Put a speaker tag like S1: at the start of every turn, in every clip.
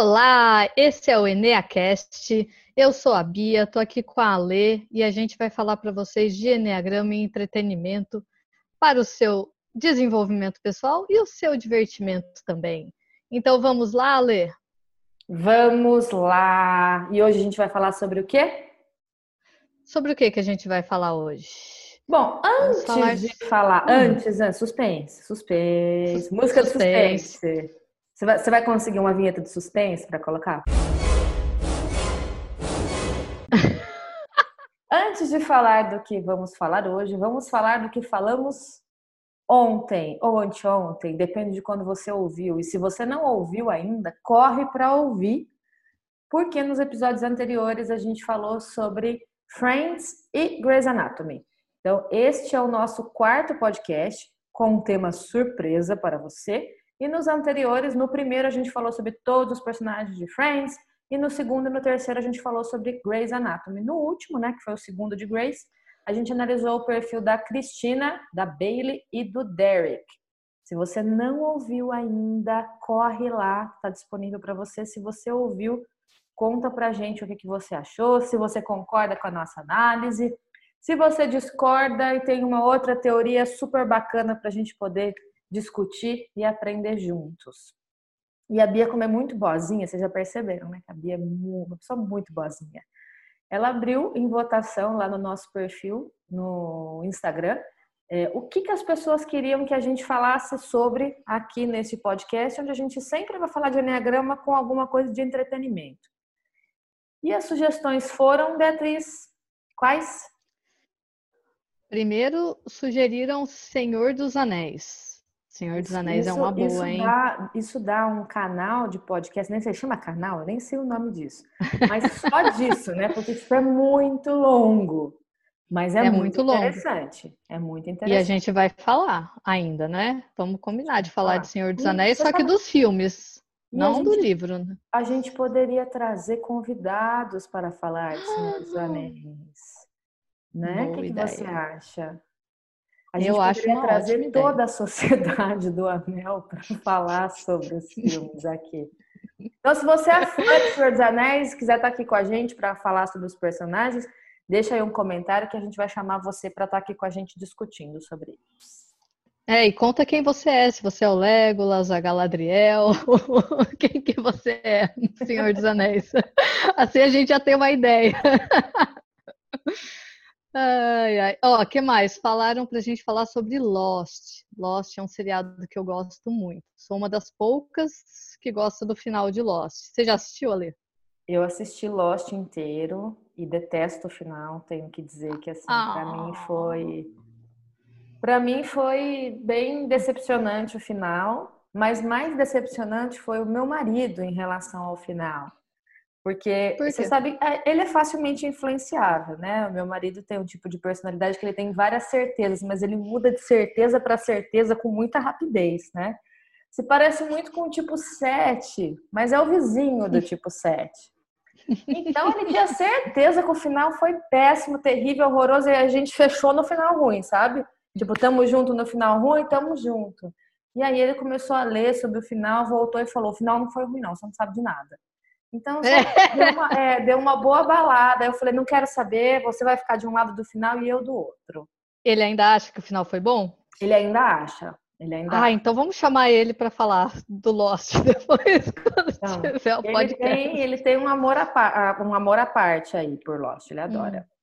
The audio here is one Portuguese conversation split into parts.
S1: Olá, esse é o EneaCast. Eu sou a Bia, tô aqui com a Alê e a gente vai falar para vocês de Enneagrama e entretenimento para o seu desenvolvimento pessoal e o seu divertimento também. Então vamos lá, Alê?
S2: Vamos lá! E hoje a gente vai falar sobre o quê?
S1: Sobre o que que a gente vai falar hoje?
S2: Bom, antes falar de falar, hum. antes, antes, suspense, suspense, música suspense. de suspense. Você vai, você vai conseguir uma vinheta de suspense para colocar? Antes de falar do que vamos falar hoje, vamos falar do que falamos ontem ou anteontem, depende de quando você ouviu. E se você não ouviu ainda, corre para ouvir, porque nos episódios anteriores a gente falou sobre Friends e Grey's Anatomy. Então, este é o nosso quarto podcast com um tema surpresa para você. E nos anteriores, no primeiro a gente falou sobre todos os personagens de Friends, e no segundo e no terceiro a gente falou sobre Grey's Anatomy. No último, né, que foi o segundo de Grey's, a gente analisou o perfil da Cristina, da Bailey e do Derek. Se você não ouviu ainda, corre lá, está disponível para você. Se você ouviu, conta pra gente o que, que você achou, se você concorda com a nossa análise. Se você discorda e tem uma outra teoria super bacana para a gente poder discutir e aprender juntos. E a Bia, como é muito boazinha, vocês já perceberam, né? Que a Bia é uma pessoa muito boazinha. Ela abriu em votação lá no nosso perfil no Instagram é, o que, que as pessoas queriam que a gente falasse sobre aqui nesse podcast, onde a gente sempre vai falar de Enneagrama com alguma coisa de entretenimento. E as sugestões foram, Beatriz, quais?
S1: Primeiro, sugeriram Senhor dos Anéis. Senhor dos Anéis isso, é uma boa,
S2: isso
S1: hein?
S2: Dá, isso dá um canal de podcast, nem sei, chama canal, eu nem sei o nome disso. Mas só disso, né? Porque isso é muito longo. Mas é, é muito, muito interessante. Longo. É muito interessante.
S1: E a gente vai falar ainda, né? Vamos combinar de falar ah, de Senhor dos Anéis, só que dos filmes, não gente, do livro. Né?
S2: A gente poderia trazer convidados para falar de Senhor dos Anéis. Né? O que, que você acha? A gente eu acho trazer toda a sociedade do Anel para falar sobre os filmes aqui. Então, se você é fã de Senhor dos Anéis, quiser estar tá aqui com a gente para falar sobre os personagens, deixa aí um comentário que a gente vai chamar você para estar tá aqui com a gente discutindo sobre isso.
S1: É, e conta quem você é, se você é o Legolas, a Galadriel, quem que você é, Senhor dos Anéis. Assim a gente já tem uma ideia. Ai, ai. Ó, que mais? Falaram pra gente falar sobre Lost. Lost é um seriado que eu gosto muito. Sou uma das poucas que gosta do final de Lost. Você já assistiu, Ale?
S2: Eu assisti Lost inteiro e detesto o final. Tenho que dizer que assim, ah. para mim foi para mim foi bem decepcionante o final, mas mais decepcionante foi o meu marido em relação ao final. Porque Por você sabe, é, ele é facilmente influenciável, né? O meu marido tem um tipo de personalidade que ele tem várias certezas, mas ele muda de certeza para certeza com muita rapidez, né? Se parece muito com o tipo 7, mas é o vizinho do tipo 7. Então ele tinha certeza que o final foi péssimo, terrível, horroroso, e a gente fechou no final ruim, sabe? Tipo, tamo junto no final ruim, tamo junto. E aí ele começou a ler sobre o final, voltou e falou: o final não foi ruim, não, você não sabe de nada. Então, deu, uma, é, deu uma boa balada. Eu falei, não quero saber, você vai ficar de um lado do final e eu do outro.
S1: Ele ainda acha que o final foi bom?
S2: Ele ainda acha. Ele ainda
S1: ah,
S2: acha.
S1: então vamos chamar ele para falar do Lost depois, quando então, tiver o podcast.
S2: Ele tem, ele tem um, amor a, um amor à parte aí por Lost, ele adora. Hum.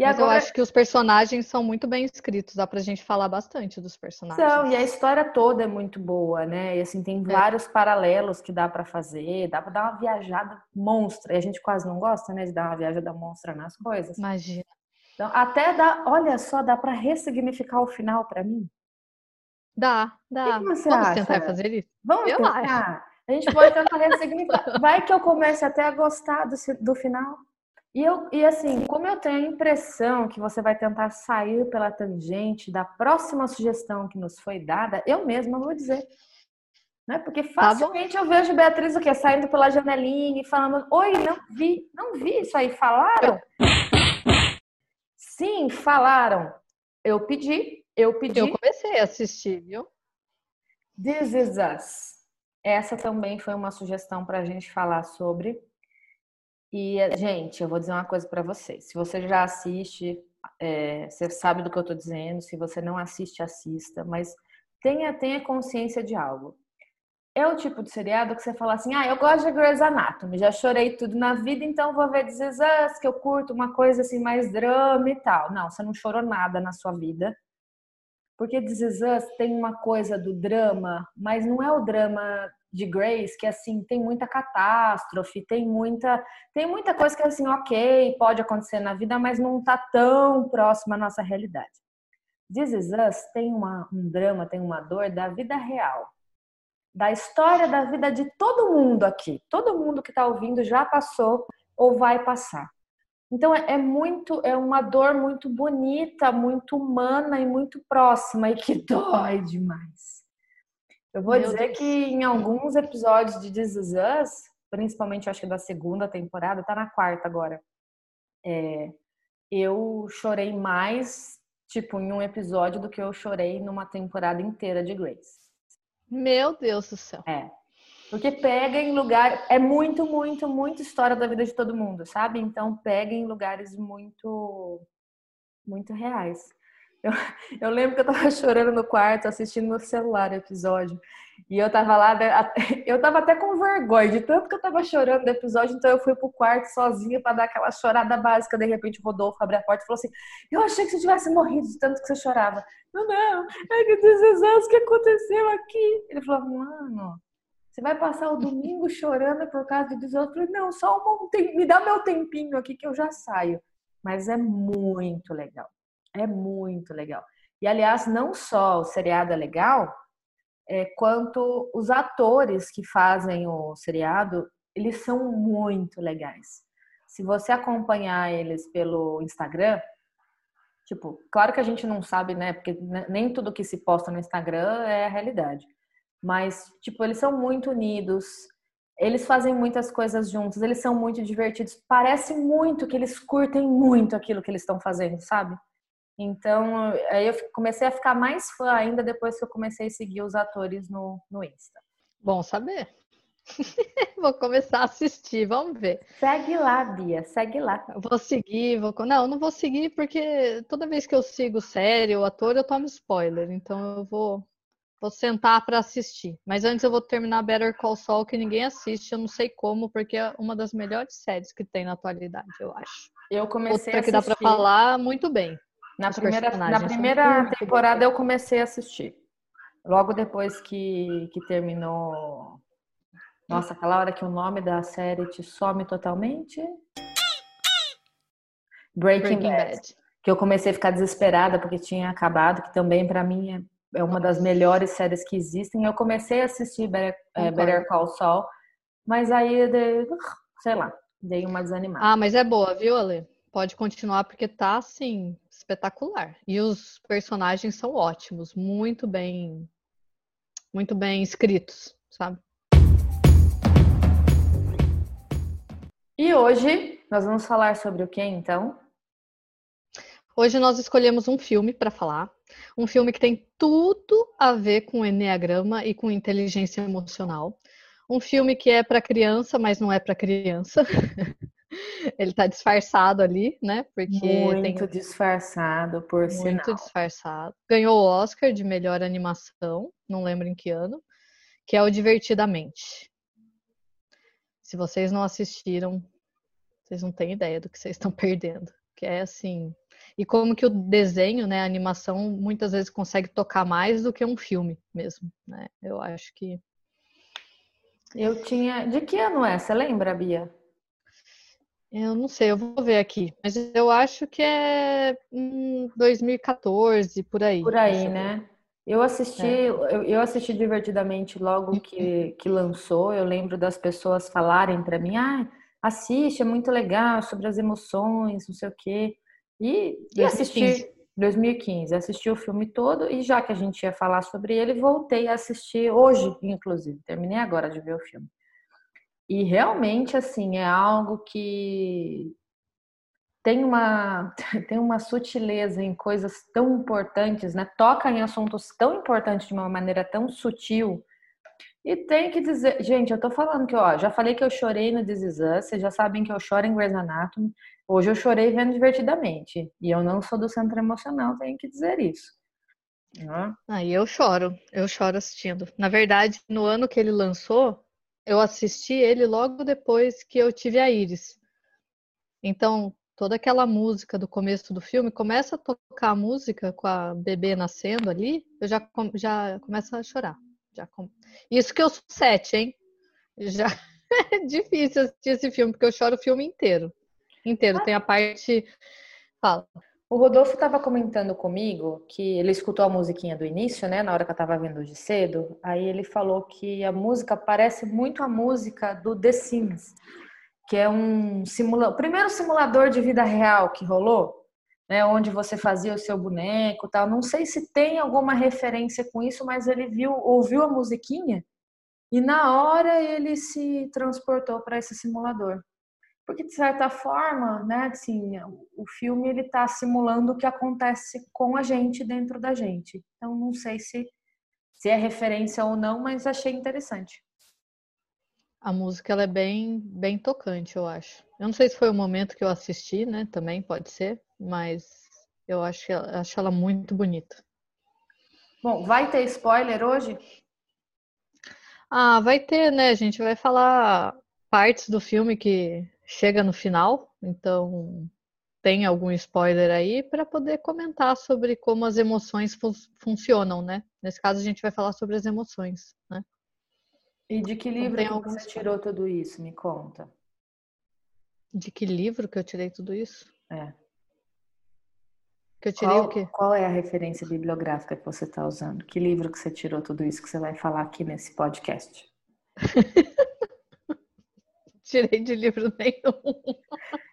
S1: E Mas agora... eu acho que os personagens são muito bem escritos, dá pra gente falar bastante dos personagens.
S2: São, e a história toda é muito boa, né? E assim, tem é. vários paralelos que dá para fazer, dá pra dar uma viajada monstra. E a gente quase não gosta, né, de dar uma viajada monstra nas coisas.
S1: Imagina.
S2: Então, até dá, olha só, dá para ressignificar o final para mim.
S1: Dá, dá.
S2: O que você
S1: Vamos
S2: acha?
S1: tentar fazer isso?
S2: Vamos eu tentar. Acho. A gente pode tentar ressignificar. Vai que eu comece até a gostar do, do final. E, eu, e assim, como eu tenho a impressão que você vai tentar sair pela tangente da próxima sugestão que nos foi dada, eu mesma vou dizer. Né? Porque tá facilmente tá eu vejo Beatriz o quê? Saindo pela janelinha e falando, oi, não vi, não vi isso aí, falaram? Sim, falaram. Eu pedi, eu pedi.
S1: Eu comecei a assistir, viu?
S2: This is Us. essa também foi uma sugestão para a gente falar sobre. E, gente, eu vou dizer uma coisa para vocês. Se você já assiste, é, você sabe do que eu estou dizendo. Se você não assiste, assista. Mas tenha, tenha consciência de algo. É o tipo de seriado que você fala assim: ah, eu gosto de Grey's Anatomy, já chorei tudo na vida, então vou ver This que eu curto uma coisa assim mais drama e tal. Não, você não chorou nada na sua vida. Porque This Is Us tem uma coisa do drama, mas não é o drama de Grace que assim tem muita catástrofe, tem muita tem muita coisa que assim, OK, pode acontecer na vida, mas não tá tão próxima à nossa realidade. This Is Us tem uma, um drama, tem uma dor da vida real da história da vida de todo mundo aqui. Todo mundo que está ouvindo já passou ou vai passar. Então é, é muito, é uma dor muito bonita, muito humana e muito próxima e que dói demais. Eu vou Meu dizer Deus. que em alguns episódios de This Is Us, principalmente acho que da segunda temporada, tá na quarta agora. É, eu chorei mais, tipo, em um episódio do que eu chorei numa temporada inteira de Grace.
S1: Meu Deus do céu.
S2: É. Porque pega em lugar. É muito, muito, muito história da vida de todo mundo, sabe? Então pega em lugares muito. muito reais. Eu, eu lembro que eu tava chorando no quarto, assistindo no celular o episódio. E eu tava lá, eu tava até com vergonha de tanto que eu tava chorando do episódio, então eu fui pro quarto sozinha para dar aquela chorada básica. De repente o Rodolfo abriu a porta e falou assim: Eu achei que você tivesse morrido de tanto que você chorava. Eu não, é que Deus, o que aconteceu aqui? Ele falou: Mano, você vai passar o domingo chorando por causa de Deus? Eu falei: Não, só um me dá meu tempinho aqui que eu já saio. Mas é muito legal. É muito legal. E aliás, não só o seriado é legal, é, quanto os atores que fazem o seriado, eles são muito legais. Se você acompanhar eles pelo Instagram, tipo, claro que a gente não sabe, né? Porque nem tudo que se posta no Instagram é a realidade. Mas, tipo, eles são muito unidos, eles fazem muitas coisas juntos, eles são muito divertidos. Parece muito que eles curtem muito aquilo que eles estão fazendo, sabe? Então, aí eu comecei a ficar mais fã ainda depois que eu comecei a seguir os atores no, no Insta.
S1: Bom saber. vou começar a assistir, vamos ver.
S2: Segue lá, Bia, segue lá.
S1: vou seguir, vou. Não, não vou seguir porque toda vez que eu sigo série ou ator, eu tomo spoiler. Então eu vou, vou sentar para assistir. Mas antes eu vou terminar Better Call Saul, que ninguém assiste, eu não sei como, porque é uma das melhores séries que tem na atualidade, eu acho.
S2: Eu comecei
S1: Outra a assistir. que dá para falar muito bem.
S2: Na primeira, na primeira temporada eu comecei a assistir. Logo depois que, que terminou. Nossa, aquela hora que o nome da série te some totalmente. Breaking, Breaking Bad. Bad. Que eu comecei a ficar desesperada porque tinha acabado, que também para mim é, é uma das melhores séries que existem. Eu comecei a assistir Better, é, Better Call Saul, mas aí, sei lá, dei uma desanimada.
S1: Ah, mas é boa, viu, Ale? Pode continuar porque tá assim espetacular. E os personagens são ótimos, muito bem muito bem escritos, sabe?
S2: E hoje nós vamos falar sobre o que então?
S1: Hoje nós escolhemos um filme para falar, um filme que tem tudo a ver com enneagrama e com inteligência emocional. Um filme que é para criança, mas não é para criança. Ele tá disfarçado ali, né?
S2: Porque muito tem... disfarçado, por muito sinal.
S1: Muito disfarçado. Ganhou o Oscar de melhor animação, não lembro em que ano, que é o Divertidamente. Se vocês não assistiram, vocês não têm ideia do que vocês estão perdendo. Que é assim. E como que o desenho, né, a animação, muitas vezes consegue tocar mais do que um filme mesmo, né? Eu acho que.
S2: Eu tinha. De que ano é? Você lembra, Bia?
S1: Eu não sei, eu vou ver aqui. Mas eu acho que é 2014, por aí.
S2: Por aí, né? Eu assisti, é. eu, eu, assisti divertidamente logo que, que lançou. Eu lembro das pessoas falarem para mim, ah, assiste, é muito legal, sobre as emoções, não sei o quê. E, e assisti 2015, assisti o filme todo e já que a gente ia falar sobre ele, voltei a assistir hoje, inclusive. Terminei agora de ver o filme. E realmente, assim, é algo que tem uma, tem uma sutileza em coisas tão importantes, né? Toca em assuntos tão importantes de uma maneira tão sutil E tem que dizer, gente, eu tô falando que, ó, já falei que eu chorei no This Is Us, vocês já sabem que eu choro em Grey's Anatomy. Hoje eu chorei vendo divertidamente. E eu não sou do centro emocional, tenho que dizer isso.
S1: Né? Aí eu choro, eu choro assistindo. Na verdade, no ano que ele lançou, eu assisti ele logo depois que eu tive a Iris. Então, toda aquela música do começo do filme, começa a tocar a música com a bebê nascendo ali, eu já, já começo a chorar. Já com... Isso que eu sou sete, hein? Já é difícil assistir esse filme, porque eu choro o filme inteiro. Inteiro. Tem a parte. Fala.
S2: O Rodolfo estava comentando comigo que ele escutou a musiquinha do início, né, na hora que eu estava vendo hoje cedo. Aí ele falou que a música parece muito a música do The Sims, que é um simula... primeiro simulador de vida real que rolou, né, onde você fazia o seu boneco, tal. Não sei se tem alguma referência com isso, mas ele viu, ouviu a musiquinha e na hora ele se transportou para esse simulador porque de certa forma, né, assim, o filme ele está simulando o que acontece com a gente dentro da gente. Então não sei se se é referência ou não, mas achei interessante.
S1: A música ela é bem bem tocante, eu acho. Eu não sei se foi o momento que eu assisti, né? Também pode ser, mas eu acho, acho ela muito bonita.
S2: Bom, vai ter spoiler hoje?
S1: Ah, vai ter, né? A gente vai falar partes do filme que chega no final, então tem algum spoiler aí para poder comentar sobre como as emoções fun funcionam, né? Nesse caso a gente vai falar sobre as emoções, né?
S2: E de que então, livro então, você tirou tudo isso? Me conta.
S1: De que livro que eu tirei tudo isso?
S2: É.
S1: Que eu tirei
S2: qual,
S1: o quê?
S2: Qual é a referência bibliográfica que você está usando? Que livro que você tirou tudo isso que você vai falar aqui nesse podcast?
S1: tirei de livro nenhum.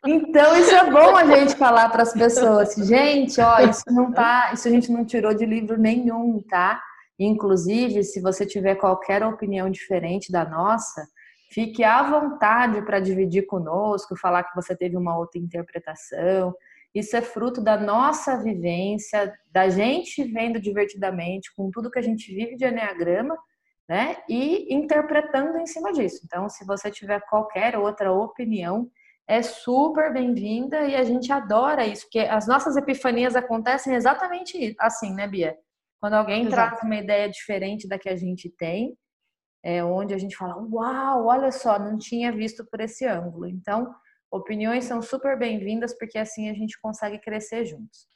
S2: Então, isso é bom a gente falar para as pessoas. Gente, ó, isso não tá, isso a gente não tirou de livro nenhum, tá? Inclusive, se você tiver qualquer opinião diferente da nossa, fique à vontade para dividir conosco, falar que você teve uma outra interpretação. Isso é fruto da nossa vivência, da gente vendo divertidamente, com tudo que a gente vive de Enneagrama né? E interpretando em cima disso. Então, se você tiver qualquer outra opinião, é super bem-vinda e a gente adora isso, porque as nossas epifanias acontecem exatamente assim, né, Bia? Quando alguém Exato. traz uma ideia diferente da que a gente tem, é onde a gente fala, uau, olha só, não tinha visto por esse ângulo. Então, opiniões são super bem-vindas, porque assim a gente consegue crescer juntos.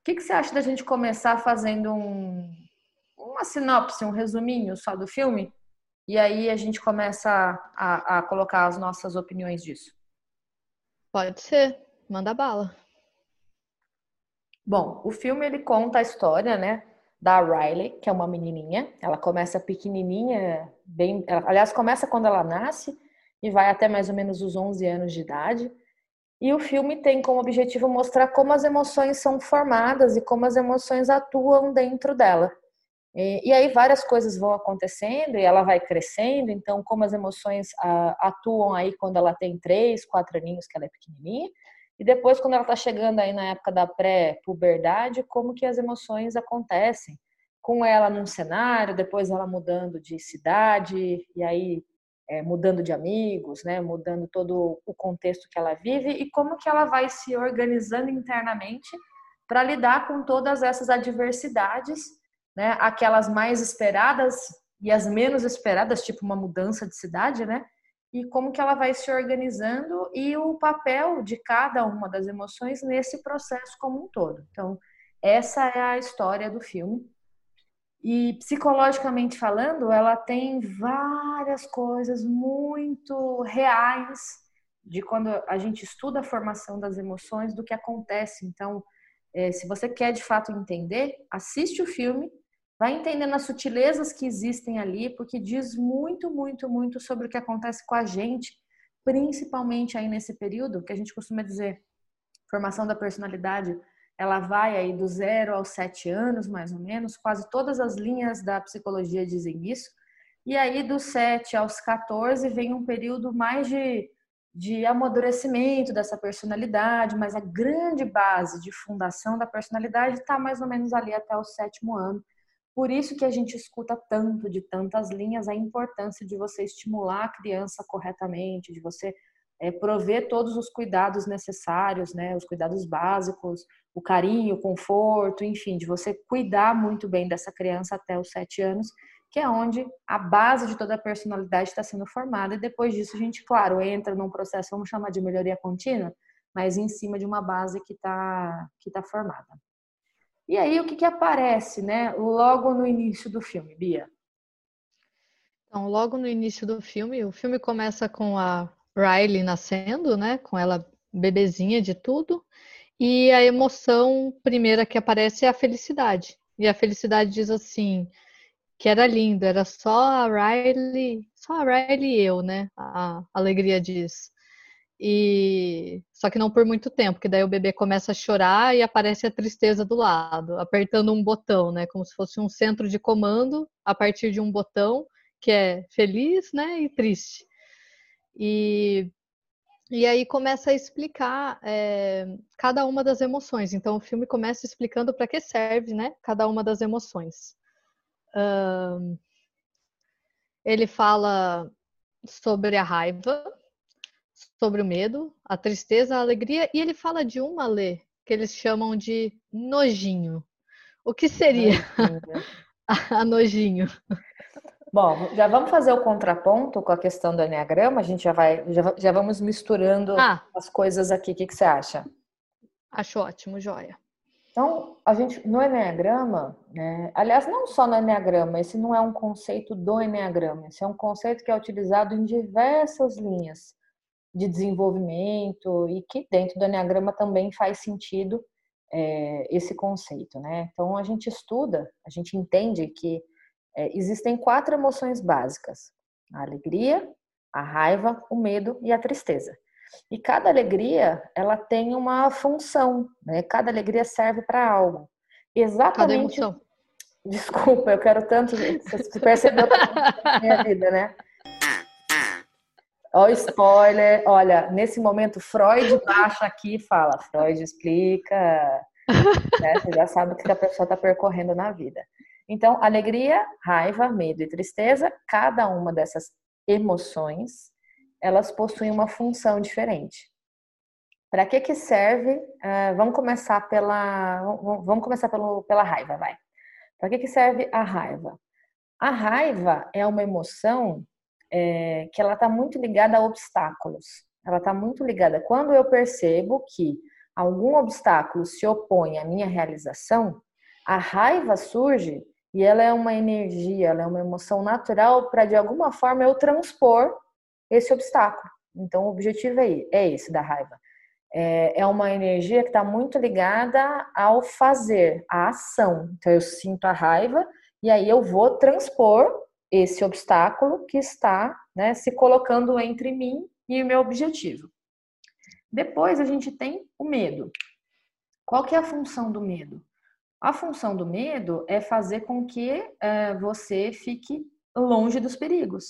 S2: O que, que você acha da gente começar fazendo um, uma sinopse, um resuminho só do filme? E aí a gente começa a, a colocar as nossas opiniões disso.
S1: Pode ser, manda bala.
S2: Bom, o filme ele conta a história, né, da Riley, que é uma menininha. Ela começa pequenininha, bem, aliás, começa quando ela nasce e vai até mais ou menos os 11 anos de idade. E o filme tem como objetivo mostrar como as emoções são formadas e como as emoções atuam dentro dela. E, e aí várias coisas vão acontecendo e ela vai crescendo, então como as emoções a, atuam aí quando ela tem três, quatro aninhos, que ela é pequenininha, e depois quando ela está chegando aí na época da pré-puberdade, como que as emoções acontecem com ela num cenário, depois ela mudando de cidade, e aí é, mudando de amigos, né, mudando todo o contexto que ela vive e como que ela vai se organizando internamente para lidar com todas essas adversidades, né, aquelas mais esperadas e as menos esperadas, tipo uma mudança de cidade, né, e como que ela vai se organizando e o papel de cada uma das emoções nesse processo como um todo. Então, essa é a história do filme. E psicologicamente falando, ela tem várias coisas muito reais de quando a gente estuda a formação das emoções, do que acontece. Então, é, se você quer de fato entender, assiste o filme, vai entendendo as sutilezas que existem ali, porque diz muito, muito, muito sobre o que acontece com a gente, principalmente aí nesse período, que a gente costuma dizer, formação da personalidade ela vai aí do zero aos sete anos, mais ou menos, quase todas as linhas da psicologia dizem isso. E aí, dos 7 aos 14, vem um período mais de de amadurecimento dessa personalidade, mas a grande base de fundação da personalidade está mais ou menos ali até o sétimo ano. Por isso que a gente escuta tanto de tantas linhas a importância de você estimular a criança corretamente, de você é, prover todos os cuidados necessários, né, os cuidados básicos, o carinho, o conforto, enfim, de você cuidar muito bem dessa criança até os sete anos, que é onde a base de toda a personalidade está sendo formada. E depois disso, a gente, claro, entra num processo, vamos chamar de melhoria contínua, mas em cima de uma base que está que tá formada. E aí, o que, que aparece, né, logo no início do filme, Bia?
S1: Então, logo no início do filme, o filme começa com a Riley nascendo, né, com ela bebezinha de tudo, e a emoção primeira que aparece é a felicidade. E a felicidade diz assim: que era lindo, era só a Riley, só a Riley e eu, né? A alegria diz. E só que não por muito tempo, que daí o bebê começa a chorar e aparece a tristeza do lado, apertando um botão, né? Como se fosse um centro de comando a partir de um botão que é feliz, né? E triste. E e aí começa a explicar é, cada uma das emoções. Então o filme começa explicando para que serve, né? Cada uma das emoções ele fala sobre a raiva, sobre o medo, a tristeza, a alegria, e ele fala de uma lê que eles chamam de nojinho. O que seria a nojinho?
S2: Bom, já vamos fazer o contraponto com a questão do Enneagrama, a gente já vai, já, já vamos misturando ah, as coisas aqui. O que, que você acha?
S1: Acho ótimo, joia.
S2: Então, a gente, no Enneagrama, né, aliás, não só no Enneagrama, esse não é um conceito do Enneagrama, esse é um conceito que é utilizado em diversas linhas de desenvolvimento e que dentro do Enneagrama também faz sentido é, esse conceito, né? Então, a gente estuda, a gente entende que é, existem quatro emoções básicas: a alegria, a raiva, o medo e a tristeza. E cada alegria, ela tem uma função, né? Cada alegria serve para algo. Exatamente. Desculpa, eu quero tanto. Você percebeu na minha vida, né? Ó, spoiler. Olha, nesse momento, Freud baixa aqui e fala. Freud explica. Né? Você já sabe o que a pessoa está percorrendo na vida. Então, alegria, raiva, medo e tristeza, cada uma dessas emoções elas possuem uma função diferente. Para que que serve? Uh, vamos começar pela vamos começar pelo, pela raiva, vai. Para que que serve a raiva? A raiva é uma emoção é, que ela está muito ligada a obstáculos. Ela está muito ligada. Quando eu percebo que algum obstáculo se opõe à minha realização, a raiva surge e ela é uma energia, ela é uma emoção natural para de alguma forma eu transpor esse obstáculo. Então, o objetivo é, é esse da raiva. É, é uma energia que está muito ligada ao fazer, à ação. Então, eu sinto a raiva e aí eu vou transpor esse obstáculo que está né, se colocando entre mim e o meu objetivo. Depois a gente tem o medo. Qual que é a função do medo? A função do medo é fazer com que é, você fique longe dos perigos.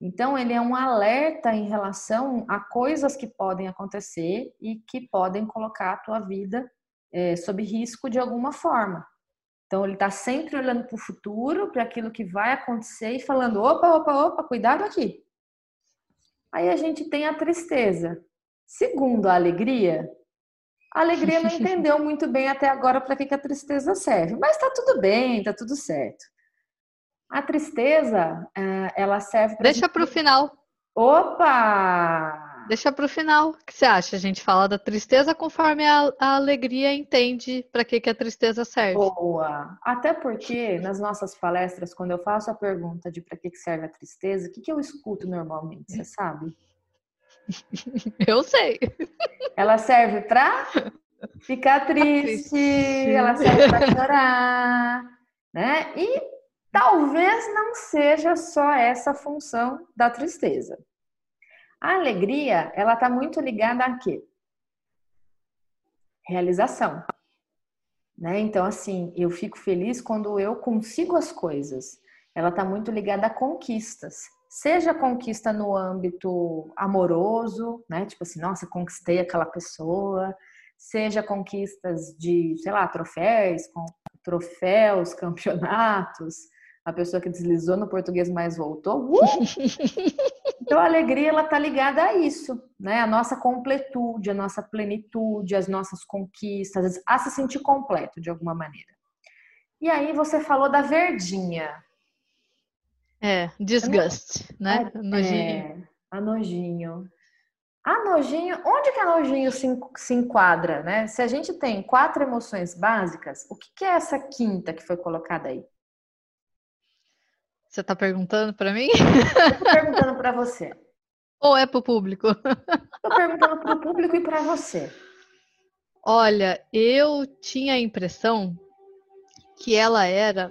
S2: Então, ele é um alerta em relação a coisas que podem acontecer e que podem colocar a tua vida é, sob risco de alguma forma. Então, ele está sempre olhando para o futuro, para aquilo que vai acontecer e falando: opa, opa, opa, cuidado aqui. Aí a gente tem a tristeza. Segundo a alegria, a alegria não entendeu muito bem até agora para que, que a tristeza serve, mas está tudo bem, está tudo certo. A tristeza, é, ela serve
S1: para. Deixa para o final.
S2: Opa!
S1: Deixa para o final. O que você acha? A gente fala da tristeza conforme a, a alegria entende para que, que a tristeza serve.
S2: Boa! Até porque nas nossas palestras, quando eu faço a pergunta de para que, que serve a tristeza, o que, que eu escuto normalmente? Você sabe?
S1: Eu sei.
S2: Ela serve para ficar triste, ela serve para chorar, né? E Talvez não seja só essa função da tristeza. A alegria, ela está muito ligada a quê? Realização. Né? Então, assim, eu fico feliz quando eu consigo as coisas. Ela está muito ligada a conquistas. Seja conquista no âmbito amoroso, né? Tipo assim, nossa, conquistei aquela pessoa. Seja conquistas de, sei lá, troféus, troféus, campeonatos. A pessoa que deslizou no português mais voltou. Uh! Então a alegria ela tá ligada a isso, né? A nossa completude, a nossa plenitude, as nossas conquistas, a se sentir completo de alguma maneira. E aí você falou da verdinha.
S1: É, disgust, né?
S2: Nojinho. É, a nojinho. A nojinho, onde que a nojinho se, se enquadra, né? Se a gente tem quatro emoções básicas, o que, que é essa quinta que foi colocada aí?
S1: Você está perguntando para mim?
S2: Estou perguntando para você.
S1: Ou é para o público?
S2: Estou perguntando para o público e para você.
S1: Olha, eu tinha a impressão que ela era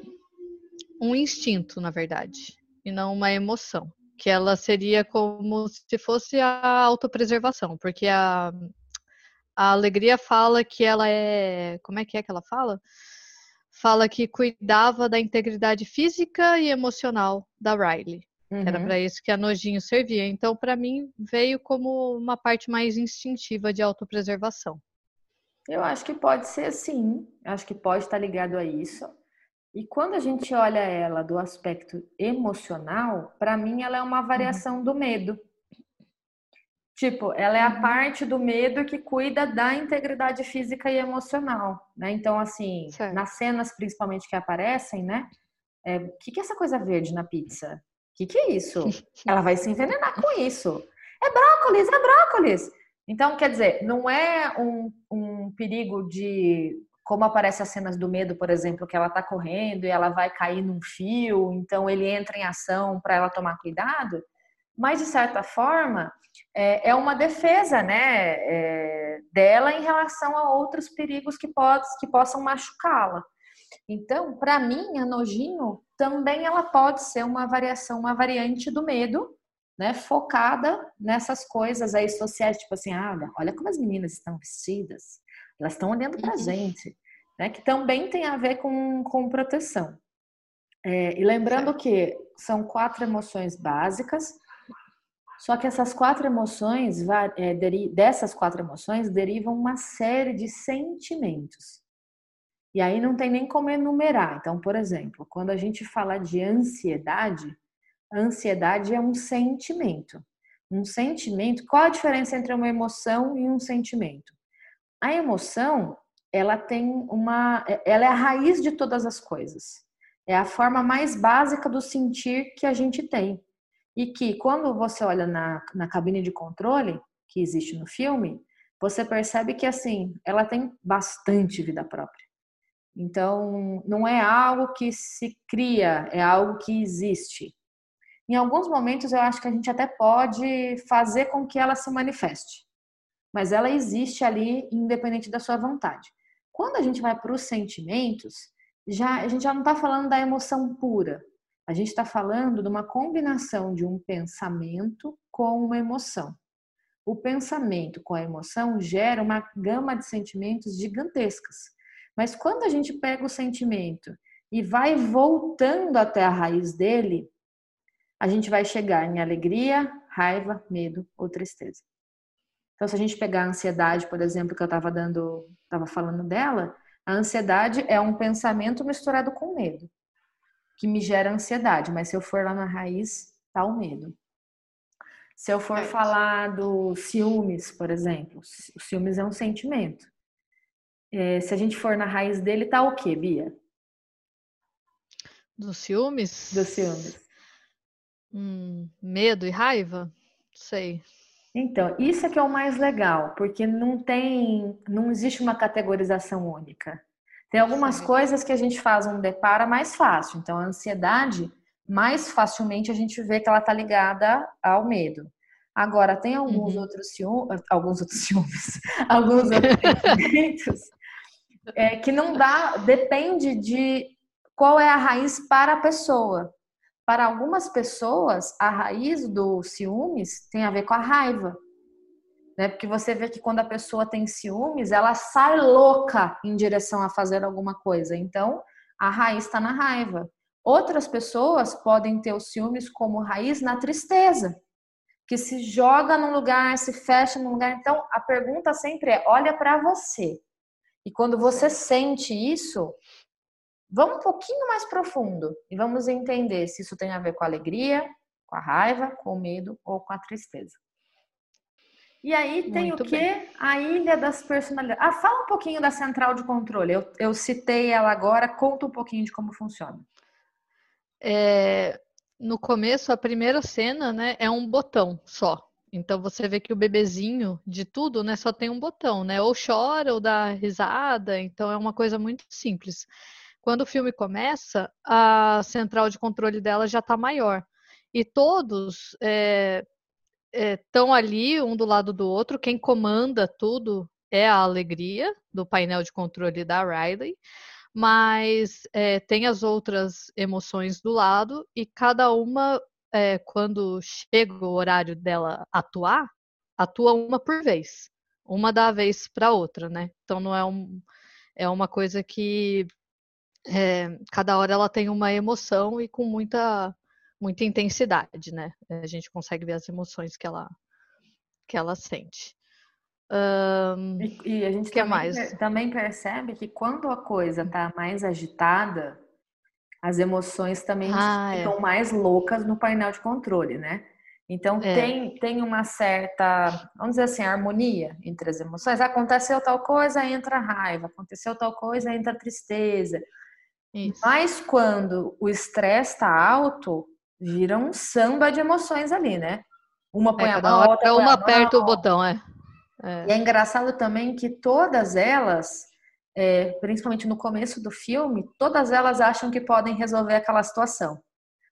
S1: um instinto, na verdade, e não uma emoção. Que ela seria como se fosse a autopreservação, porque a, a alegria fala que ela é. Como é que é que ela fala? fala que cuidava da integridade física e emocional da Riley. Uhum. Era para isso que a nojinho servia. Então, para mim, veio como uma parte mais instintiva de autopreservação.
S2: Eu acho que pode ser sim. Acho que pode estar ligado a isso. E quando a gente olha ela do aspecto emocional, para mim ela é uma variação uhum. do medo. Tipo, ela é a uhum. parte do medo que cuida da integridade física e emocional, né? Então, assim, certo. nas cenas principalmente que aparecem, né? O é, que, que é essa coisa verde na pizza? O que, que é isso? ela vai se envenenar com isso. É brócolis, é brócolis. Então, quer dizer, não é um, um perigo de como aparece as cenas do medo, por exemplo, que ela tá correndo e ela vai cair num fio, então ele entra em ação para ela tomar cuidado mas de certa forma é, é uma defesa né, é, dela em relação a outros perigos que, pode, que possam machucá-la. Então, para mim, a nojinho também ela pode ser uma variação, uma variante do medo, né, focada nessas coisas aí sociais, tipo assim, ah, olha como as meninas estão vestidas, elas estão olhando para a uhum. gente, né, que também tem a ver com, com proteção. É, e lembrando que são quatro emoções básicas, só que essas quatro emoções, é, dessas quatro emoções, derivam uma série de sentimentos. E aí não tem nem como enumerar. Então, por exemplo, quando a gente fala de ansiedade, a ansiedade é um sentimento. Um sentimento, qual a diferença entre uma emoção e um sentimento? A emoção, ela tem uma, ela é a raiz de todas as coisas. É a forma mais básica do sentir que a gente tem e que quando você olha na, na cabine de controle que existe no filme, você percebe que assim, ela tem bastante vida própria. Então, não é algo que se cria, é algo que existe. Em alguns momentos eu acho que a gente até pode fazer com que ela se manifeste. Mas ela existe ali independente da sua vontade. Quando a gente vai para os sentimentos, já a gente já não está falando da emoção pura. A gente está falando de uma combinação de um pensamento com uma emoção. O pensamento com a emoção gera uma gama de sentimentos gigantescas. Mas quando a gente pega o sentimento e vai voltando até a raiz dele, a gente vai chegar em alegria, raiva, medo ou tristeza. Então, se a gente pegar a ansiedade, por exemplo, que eu estava dando, estava falando dela, a ansiedade é um pensamento misturado com medo que me gera ansiedade, mas se eu for lá na raiz, tá o medo. Se eu for falar do ciúmes, por exemplo, o ciúmes é um sentimento. É, se a gente for na raiz dele, tá o quê, Bia?
S1: Do ciúmes?
S2: Do ciúmes.
S1: Hum, medo e raiva? Sei.
S2: Então, isso é que é o mais legal, porque não tem, não existe uma categorização única. Tem algumas Sim. coisas que a gente faz um depara mais fácil. Então, a ansiedade, mais facilmente a gente vê que ela está ligada ao medo. Agora, tem alguns uhum. outros ciúmes, alguns outros ciúmes, alguns outros sentimentos é, que não dá, depende de qual é a raiz para a pessoa. Para algumas pessoas, a raiz do ciúmes tem a ver com a raiva né? Porque você vê que quando a pessoa tem ciúmes, ela sai louca em direção a fazer alguma coisa. Então, a raiz está na raiva. Outras pessoas podem ter os ciúmes como raiz na tristeza, que se joga num lugar, se fecha num lugar. Então, a pergunta sempre é: olha para você. E quando você sente isso, vamos um pouquinho mais profundo e vamos entender se isso tem a ver com a alegria, com a raiva, com o medo ou com a tristeza. E aí tem Muito o que? A ilha das personalidades. Ah, fala um pouquinho da central de controle. Eu, eu citei ela agora, conta um pouquinho de como funciona.
S1: É, no começo, a primeira cena, né, é um botão só. Então você vê que o bebezinho de tudo, né, só tem um botão, né? Ou chora ou dá risada. Então é uma coisa muito simples. Quando o filme começa, a central de controle dela já está maior. E todos é, estão é, ali um do lado do outro. Quem comanda tudo é a alegria do painel de controle da Riley, mas é, tem as outras emoções do lado e cada uma, é, quando chega o horário dela atuar, atua uma por vez, uma da vez para outra, né? Então não é um, é uma coisa que é, cada hora ela tem uma emoção e com muita muita intensidade, né? A gente consegue ver as emoções que ela que ela sente. Um,
S2: e, e, a gente que também, mais? também percebe que quando a coisa está mais agitada, as emoções também ah, ficam é. mais loucas no painel de controle, né? Então é. tem, tem uma certa, vamos dizer assim, harmonia entre as emoções. Aconteceu tal coisa, entra raiva. Aconteceu tal coisa, entra tristeza. Isso. Mas quando o estresse está alto, vira um samba de emoções ali, né?
S1: Uma põe é, a mão, outra uma aperta o botão, é.
S2: é. E é engraçado também que todas elas, é, principalmente no começo do filme, todas elas acham que podem resolver aquela situação,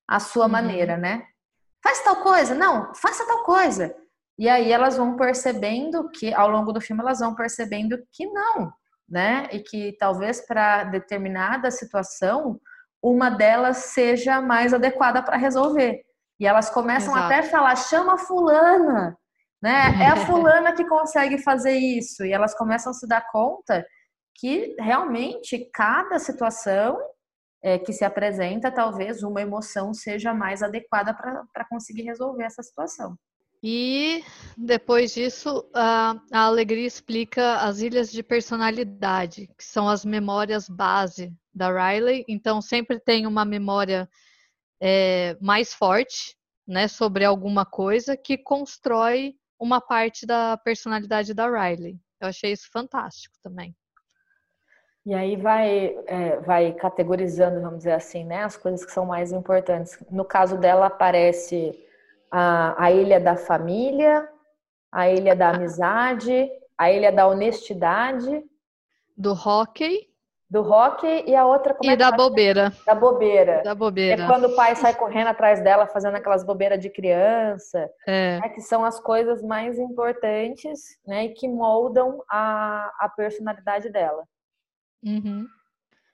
S2: à sua uhum. maneira, né? Faz tal coisa, não, faça tal coisa. E aí elas vão percebendo que, ao longo do filme, elas vão percebendo que não, né? E que talvez para determinada situação uma delas seja mais adequada para resolver. E elas começam Exato. até a falar: chama fulana, né? É a fulana que consegue fazer isso. E elas começam a se dar conta que realmente cada situação é, que se apresenta, talvez uma emoção seja mais adequada para conseguir resolver essa situação.
S1: E depois disso, a, a Alegria explica as ilhas de personalidade, que são as memórias base da Riley. Então, sempre tem uma memória é, mais forte né, sobre alguma coisa que constrói uma parte da personalidade da Riley. Eu achei isso fantástico também.
S2: E aí vai, é, vai categorizando, vamos dizer assim, né, as coisas que são mais importantes. No caso dela, aparece a, a ilha da família, a ilha da amizade, a ilha da honestidade.
S1: Do hockey.
S2: Do hockey e a outra
S1: como e é da bobeira.
S2: Da bobeira.
S1: Da bobeira.
S2: É quando o pai sai correndo atrás dela, fazendo aquelas bobeiras de criança. É. Né, que são as coisas mais importantes, né? E que moldam a, a personalidade dela.
S1: Uhum.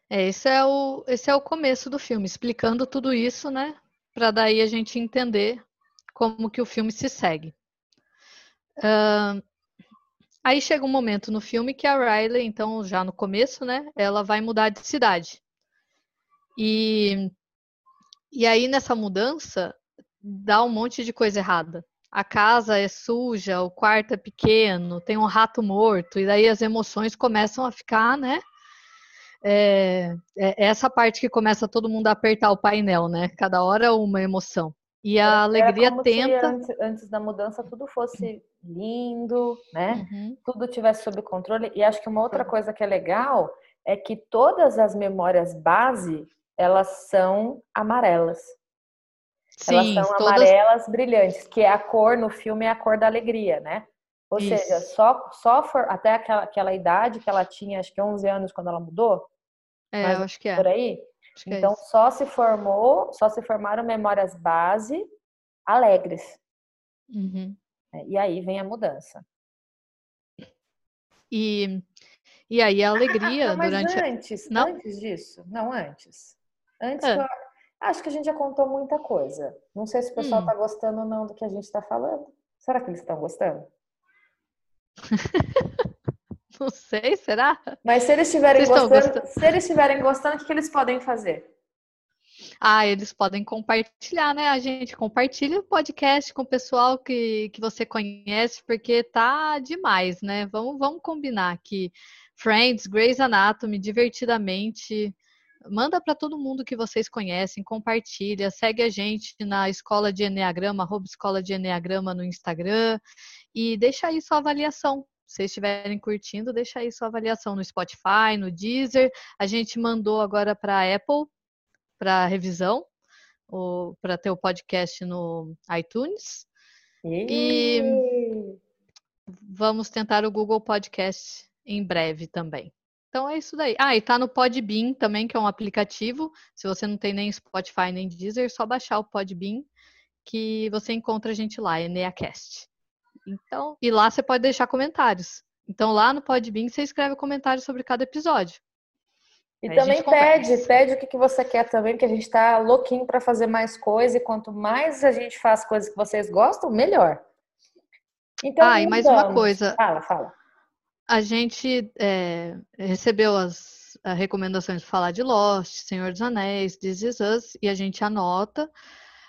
S1: É, esse é, o, esse é o começo do filme, explicando tudo isso, né? Para daí a gente entender como que o filme se segue. Uh, aí chega um momento no filme que a Riley, então já no começo, né, ela vai mudar de cidade. E, e aí nessa mudança dá um monte de coisa errada. A casa é suja, o quarto é pequeno, tem um rato morto, e daí as emoções começam a ficar, né? É, é essa parte que começa todo mundo a apertar o painel, né? Cada hora uma emoção. E a Era alegria tenta.
S2: Antes, antes, da mudança tudo fosse lindo, né? Uhum. Tudo tivesse sob controle. E acho que uma outra coisa que é legal é que todas as memórias base elas são amarelas. Sim, elas são todas... amarelas brilhantes, que é a cor no filme é a cor da alegria, né? Ou Isso. seja, só, só for, até aquela, aquela idade que ela tinha, acho que 11 anos quando ela mudou.
S1: É, eu acho que é.
S2: Por aí, é então, é só se formou, só se formaram memórias base alegres. Uhum. É, e aí vem a mudança.
S1: E, e aí a alegria
S2: ah, mas
S1: durante.
S2: Antes, não? antes disso, não antes. Antes, é. eu, acho que a gente já contou muita coisa. Não sei se o pessoal está hum. gostando ou não do que a gente está falando. Será que eles estão gostando?
S1: Não sei, será?
S2: Mas se eles estiverem gostando, gostando, se eles estiverem gostando, o que, que eles podem fazer?
S1: Ah, eles podem compartilhar, né? A gente compartilha o podcast com o pessoal que, que você conhece, porque tá demais, né? Vamos, vamos combinar aqui. Friends, Grey's Anatomy, divertidamente. Manda para todo mundo que vocês conhecem, compartilha, segue a gente na Escola de Enneagrama, arroba Escola de Enneagrama no Instagram e deixa aí sua avaliação. Se vocês estiverem curtindo, deixa aí sua avaliação no Spotify, no Deezer. A gente mandou agora para a Apple para revisão, para ter o podcast no iTunes. E... e vamos tentar o Google Podcast em breve também. Então é isso daí. Ah, e tá no Podbean também, que é um aplicativo. Se você não tem nem Spotify nem Deezer, é só baixar o Podbean que você encontra a gente lá, EneaCast. Então, e lá você pode deixar comentários. Então lá no Podbean você escreve comentários sobre cada episódio.
S2: E Aí também pede, pede o que, que você quer também, porque a gente tá louquinho para fazer mais coisa, e quanto mais a gente faz coisas que vocês gostam, melhor.
S1: Então, ah, e mais uma coisa.
S2: Fala, fala.
S1: A gente é, recebeu as, recomendações de falar de Lost, Senhor dos Anéis, This Is Us, e a gente anota.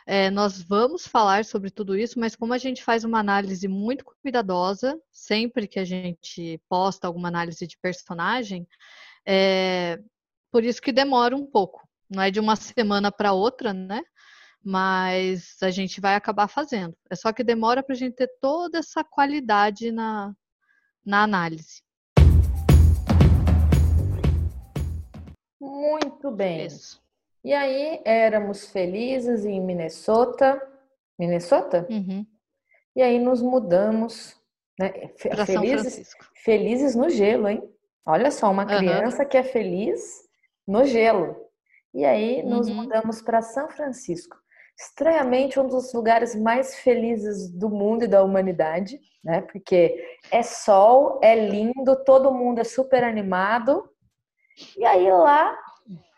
S1: É, nós vamos falar sobre tudo isso, mas como a gente faz uma análise muito cuidadosa, sempre que a gente posta alguma análise de personagem, é, por isso que demora um pouco. Não é de uma semana para outra, né? Mas a gente vai acabar fazendo. É só que demora para a gente ter toda essa qualidade na, na análise.
S2: Muito bem. Isso. E aí éramos felizes em Minnesota. Minnesota?
S1: Uhum.
S2: E aí nos mudamos, né? Felizes, felizes no gelo, hein? Olha só, uma criança uhum. que é feliz no gelo. E aí nos uhum. mudamos para São Francisco. Estranhamente, um dos lugares mais felizes do mundo e da humanidade, né? Porque é sol, é lindo, todo mundo é super animado. E aí lá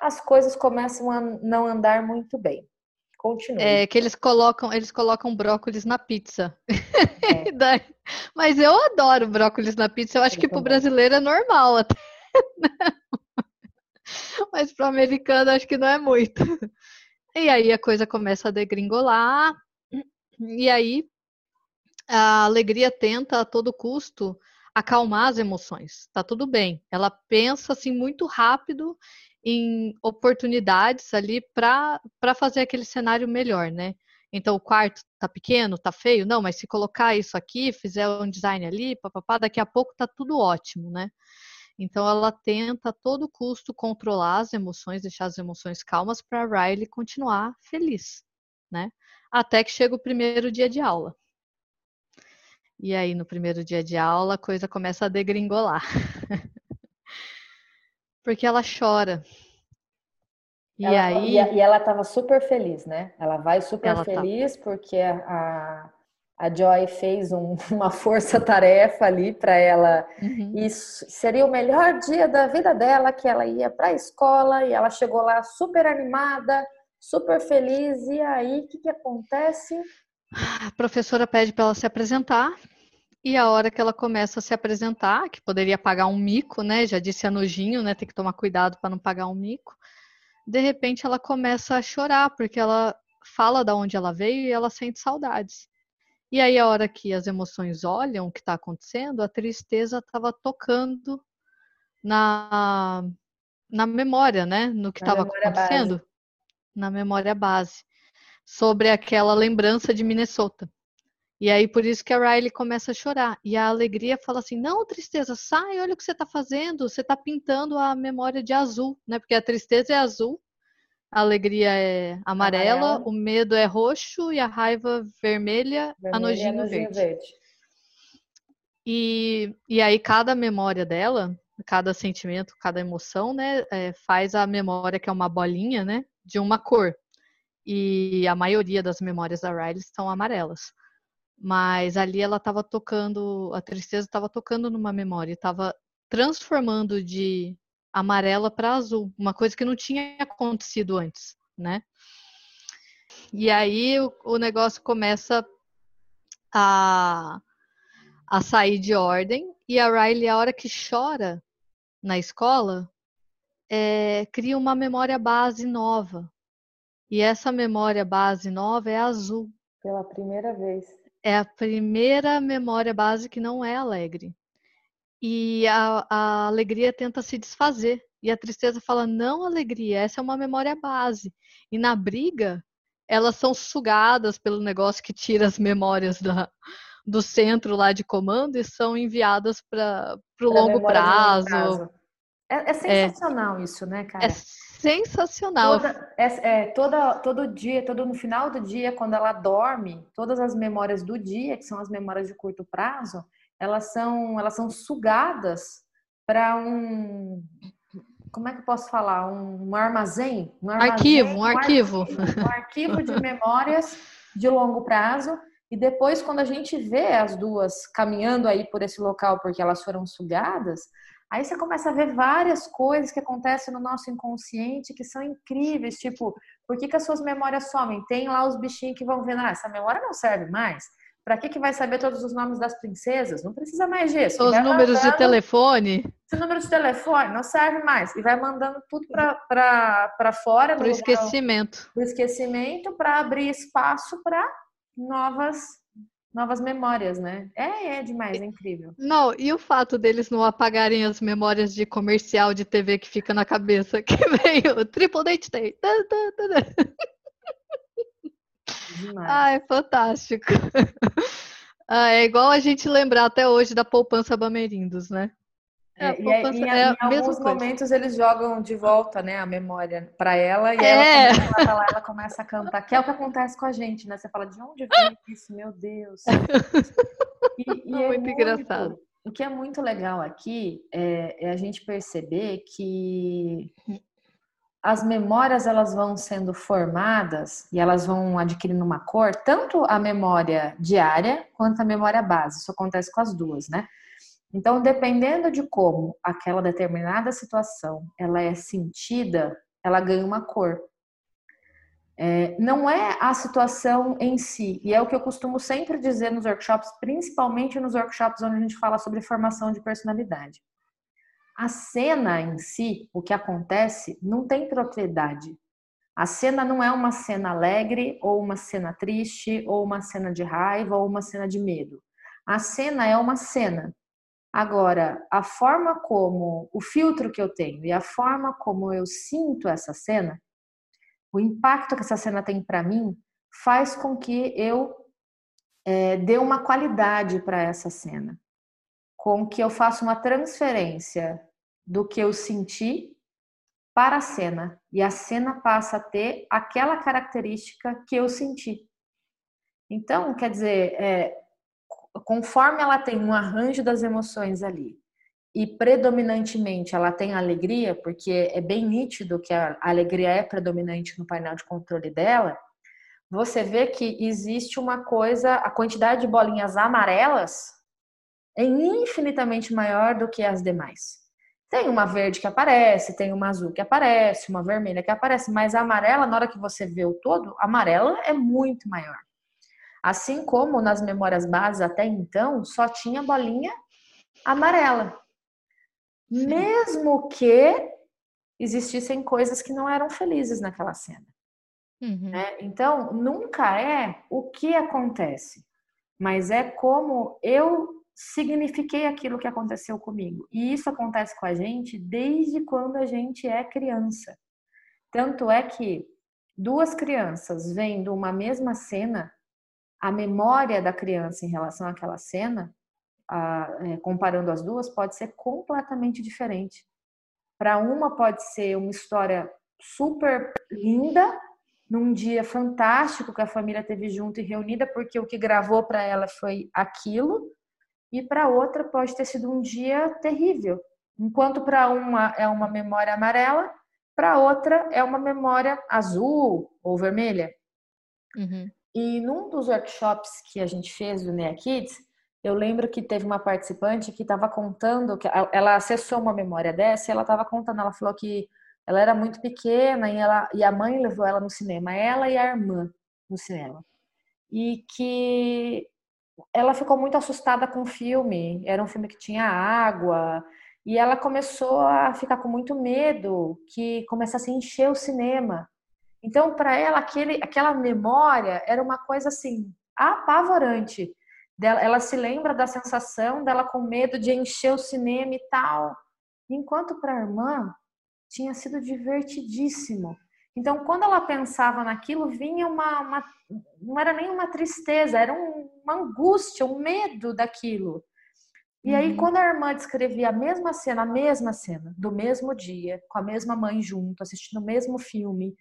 S2: as coisas começam a não andar muito bem. Continue.
S1: É que eles colocam, eles colocam brócolis na pizza. É. Mas eu adoro brócolis na pizza. Eu acho eu que para o brasileiro é normal até. Mas para o americano acho que não é muito. E aí a coisa começa a degringolar. E aí a alegria tenta a todo custo acalmar as emoções. Tá tudo bem. Ela pensa assim muito rápido em oportunidades ali para fazer aquele cenário melhor, né? Então o quarto tá pequeno, tá feio, não, mas se colocar isso aqui, fizer um design ali, papapá, daqui a pouco tá tudo ótimo, né? Então ela tenta a todo custo controlar as emoções, deixar as emoções calmas para Riley continuar feliz, né? Até que chega o primeiro dia de aula. E aí no primeiro dia de aula a coisa começa a degringolar. Porque ela chora.
S2: E ela, aí e, ela estava super feliz, né? Ela vai super ela tá. feliz tá. porque a, a Joy fez um, uma força-tarefa ali para ela. Uhum. Isso seria o melhor dia da vida dela, que ela ia para a escola e ela chegou lá super animada, super feliz. E aí, o que, que acontece?
S1: A professora pede para ela se apresentar. E a hora que ela começa a se apresentar, que poderia pagar um mico, né? Já disse a Nojinho, né? Tem que tomar cuidado para não pagar um mico. De repente ela começa a chorar, porque ela fala da onde ela veio e ela sente saudades. E aí, a hora que as emoções olham o que está acontecendo, a tristeza estava tocando na, na memória, né? No que estava acontecendo. Base. Na memória base. Sobre aquela lembrança de Minnesota. E aí, por isso que a Riley começa a chorar. E a alegria fala assim: Não, tristeza, sai, olha o que você está fazendo. Você está pintando a memória de azul, né? Porque a tristeza é azul a alegria é amarela, amarela, o medo é roxo e a raiva vermelha, vermelha a nojinho, nojinho verde. verde. E, e aí cada memória dela, cada sentimento, cada emoção, né, é, faz a memória que é uma bolinha, né, de uma cor. E a maioria das memórias da Riley são amarelas. Mas ali ela estava tocando, a tristeza estava tocando numa memória, estava transformando de amarela para azul, uma coisa que não tinha acontecido antes, né? E aí o, o negócio começa a, a sair de ordem e a Riley, a hora que chora na escola, é, cria uma memória base nova. E essa memória base nova é azul.
S2: Pela primeira vez.
S1: É a primeira memória base que não é alegre. E a, a alegria tenta se desfazer. E a tristeza fala: não, alegria, essa é uma memória base. E na briga, elas são sugadas pelo negócio que tira as memórias da, do centro lá de comando e são enviadas para o longo prazo. prazo.
S2: É, é sensacional é, isso, né, cara?
S1: É sensacional.
S2: Toda, é, é, toda, todo dia, todo no final do dia, quando ela dorme, todas as memórias do dia, que são as memórias de curto prazo, elas são, elas são sugadas para um, como é que eu posso falar? Um, um armazém, um armazém,
S1: arquivo, um, um arquivo.
S2: arquivo. Um arquivo de memórias de longo prazo. E depois, quando a gente vê as duas caminhando aí por esse local porque elas foram sugadas, aí você começa a ver várias coisas que acontecem no nosso inconsciente que são incríveis. Tipo, por que, que as suas memórias somem? Tem lá os bichinhos que vão vendo, ah, essa memória não serve mais. Para que, que vai saber todos os nomes das princesas? Não precisa mais disso.
S1: Os números mandando, de telefone.
S2: Os números de telefone não serve mais. E vai mandando tudo para fora.
S1: Para o esquecimento.
S2: Para o esquecimento, para abrir espaço para novas novas memórias, né? É, é demais, é incrível.
S1: Não, e o fato deles não apagarem as memórias de comercial de TV que fica na cabeça, que veio Triple Date Day. Demais. Ah, é fantástico. Ah, é igual a gente lembrar até hoje da poupança Bamerindos, né?
S2: É, é, e, é, e, é em alguns momentos eles jogam de volta, né, a memória para ela e é. ela, começa, ela, ela começa a cantar, que é o que acontece com a gente, né? Você fala de onde vem isso, meu Deus.
S1: E, e é muito, muito engraçado.
S2: O que é muito legal aqui é, é a gente perceber que as memórias elas vão sendo formadas e elas vão adquirindo uma cor, tanto a memória diária quanto a memória base. Isso acontece com as duas, né? Então, dependendo de como aquela determinada situação ela é sentida, ela ganha uma cor. É, não é a situação em si, e é o que eu costumo sempre dizer nos workshops, principalmente nos workshops onde a gente fala sobre formação de personalidade. A cena em si, o que acontece, não tem propriedade. A cena não é uma cena alegre, ou uma cena triste, ou uma cena de raiva, ou uma cena de medo. A cena é uma cena. Agora, a forma como, o filtro que eu tenho e a forma como eu sinto essa cena, o impacto que essa cena tem para mim, faz com que eu é, dê uma qualidade para essa cena com que eu faça uma transferência do que eu senti para a cena e a cena passa a ter aquela característica que eu senti. Então, quer dizer, é, conforme ela tem um arranjo das emoções ali e predominantemente ela tem alegria, porque é bem nítido que a alegria é predominante no painel de controle dela, você vê que existe uma coisa, a quantidade de bolinhas amarelas é infinitamente maior do que as demais. Tem uma verde que aparece, tem uma azul que aparece, uma vermelha que aparece, mas a amarela, na hora que você vê o todo, a amarela é muito maior. Assim como nas memórias bases até então, só tinha bolinha amarela. Sim. Mesmo que existissem coisas que não eram felizes naquela cena. Uhum. Né? Então, nunca é o que acontece, mas é como eu signifiquei aquilo que aconteceu comigo. E isso acontece com a gente desde quando a gente é criança. Tanto é que duas crianças vendo uma mesma cena, a memória da criança em relação àquela cena, a, é, comparando as duas, pode ser completamente diferente. Para uma pode ser uma história super linda, num dia fantástico que a família teve junto e reunida, porque o que gravou para ela foi aquilo, e para outra pode ter sido um dia terrível. Enquanto para uma é uma memória amarela, para outra é uma memória azul ou vermelha. Uhum. E num dos workshops que a gente fez do NEA Kids, eu lembro que teve uma participante que estava contando, que ela acessou uma memória dessa e ela estava contando, ela falou que ela era muito pequena e, ela, e a mãe levou ela no cinema, ela e a irmã no cinema. E que ela ficou muito assustada com o filme. Era um filme que tinha água. E ela começou a ficar com muito medo que começasse a encher o cinema. Então, para ela, aquele, aquela memória era uma coisa assim apavorante. Ela se lembra da sensação dela com medo de encher o cinema e tal. Enquanto para a irmã tinha sido divertidíssimo. Então, quando ela pensava naquilo, vinha uma, uma não era nem uma tristeza, era um, uma angústia, um medo daquilo. E aí, uhum. quando a irmã descrevia a mesma cena, a mesma cena, do mesmo dia, com a mesma mãe junto, assistindo o mesmo filme,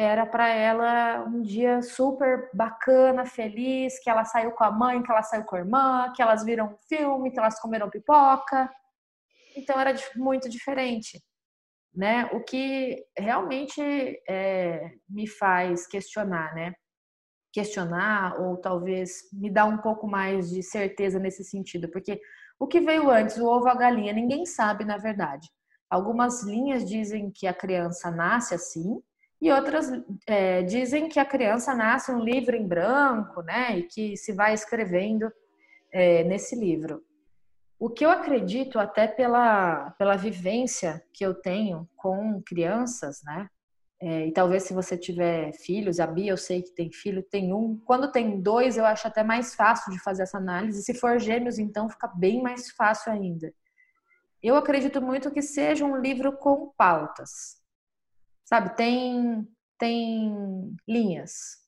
S2: era para ela um dia super bacana, feliz, que ela saiu com a mãe, que ela saiu com a irmã, que elas viram um filme, que elas comeram pipoca. Então era muito diferente, né? O que realmente é, me faz questionar, né? Questionar ou talvez me dar um pouco mais de certeza nesse sentido, porque o que veio antes, o ovo ou a galinha, ninguém sabe na verdade. Algumas linhas dizem que a criança nasce assim, e outras é, dizem que a criança nasce um livro em branco, né? E que se vai escrevendo é, nesse livro. O que eu acredito, até pela, pela vivência que eu tenho com crianças, né? É, e talvez se você tiver filhos, a Bia eu sei que tem filho, tem um. Quando tem dois, eu acho até mais fácil de fazer essa análise. Se for gêmeos, então fica bem mais fácil ainda. Eu acredito muito que seja um livro com pautas sabe? Tem, tem linhas.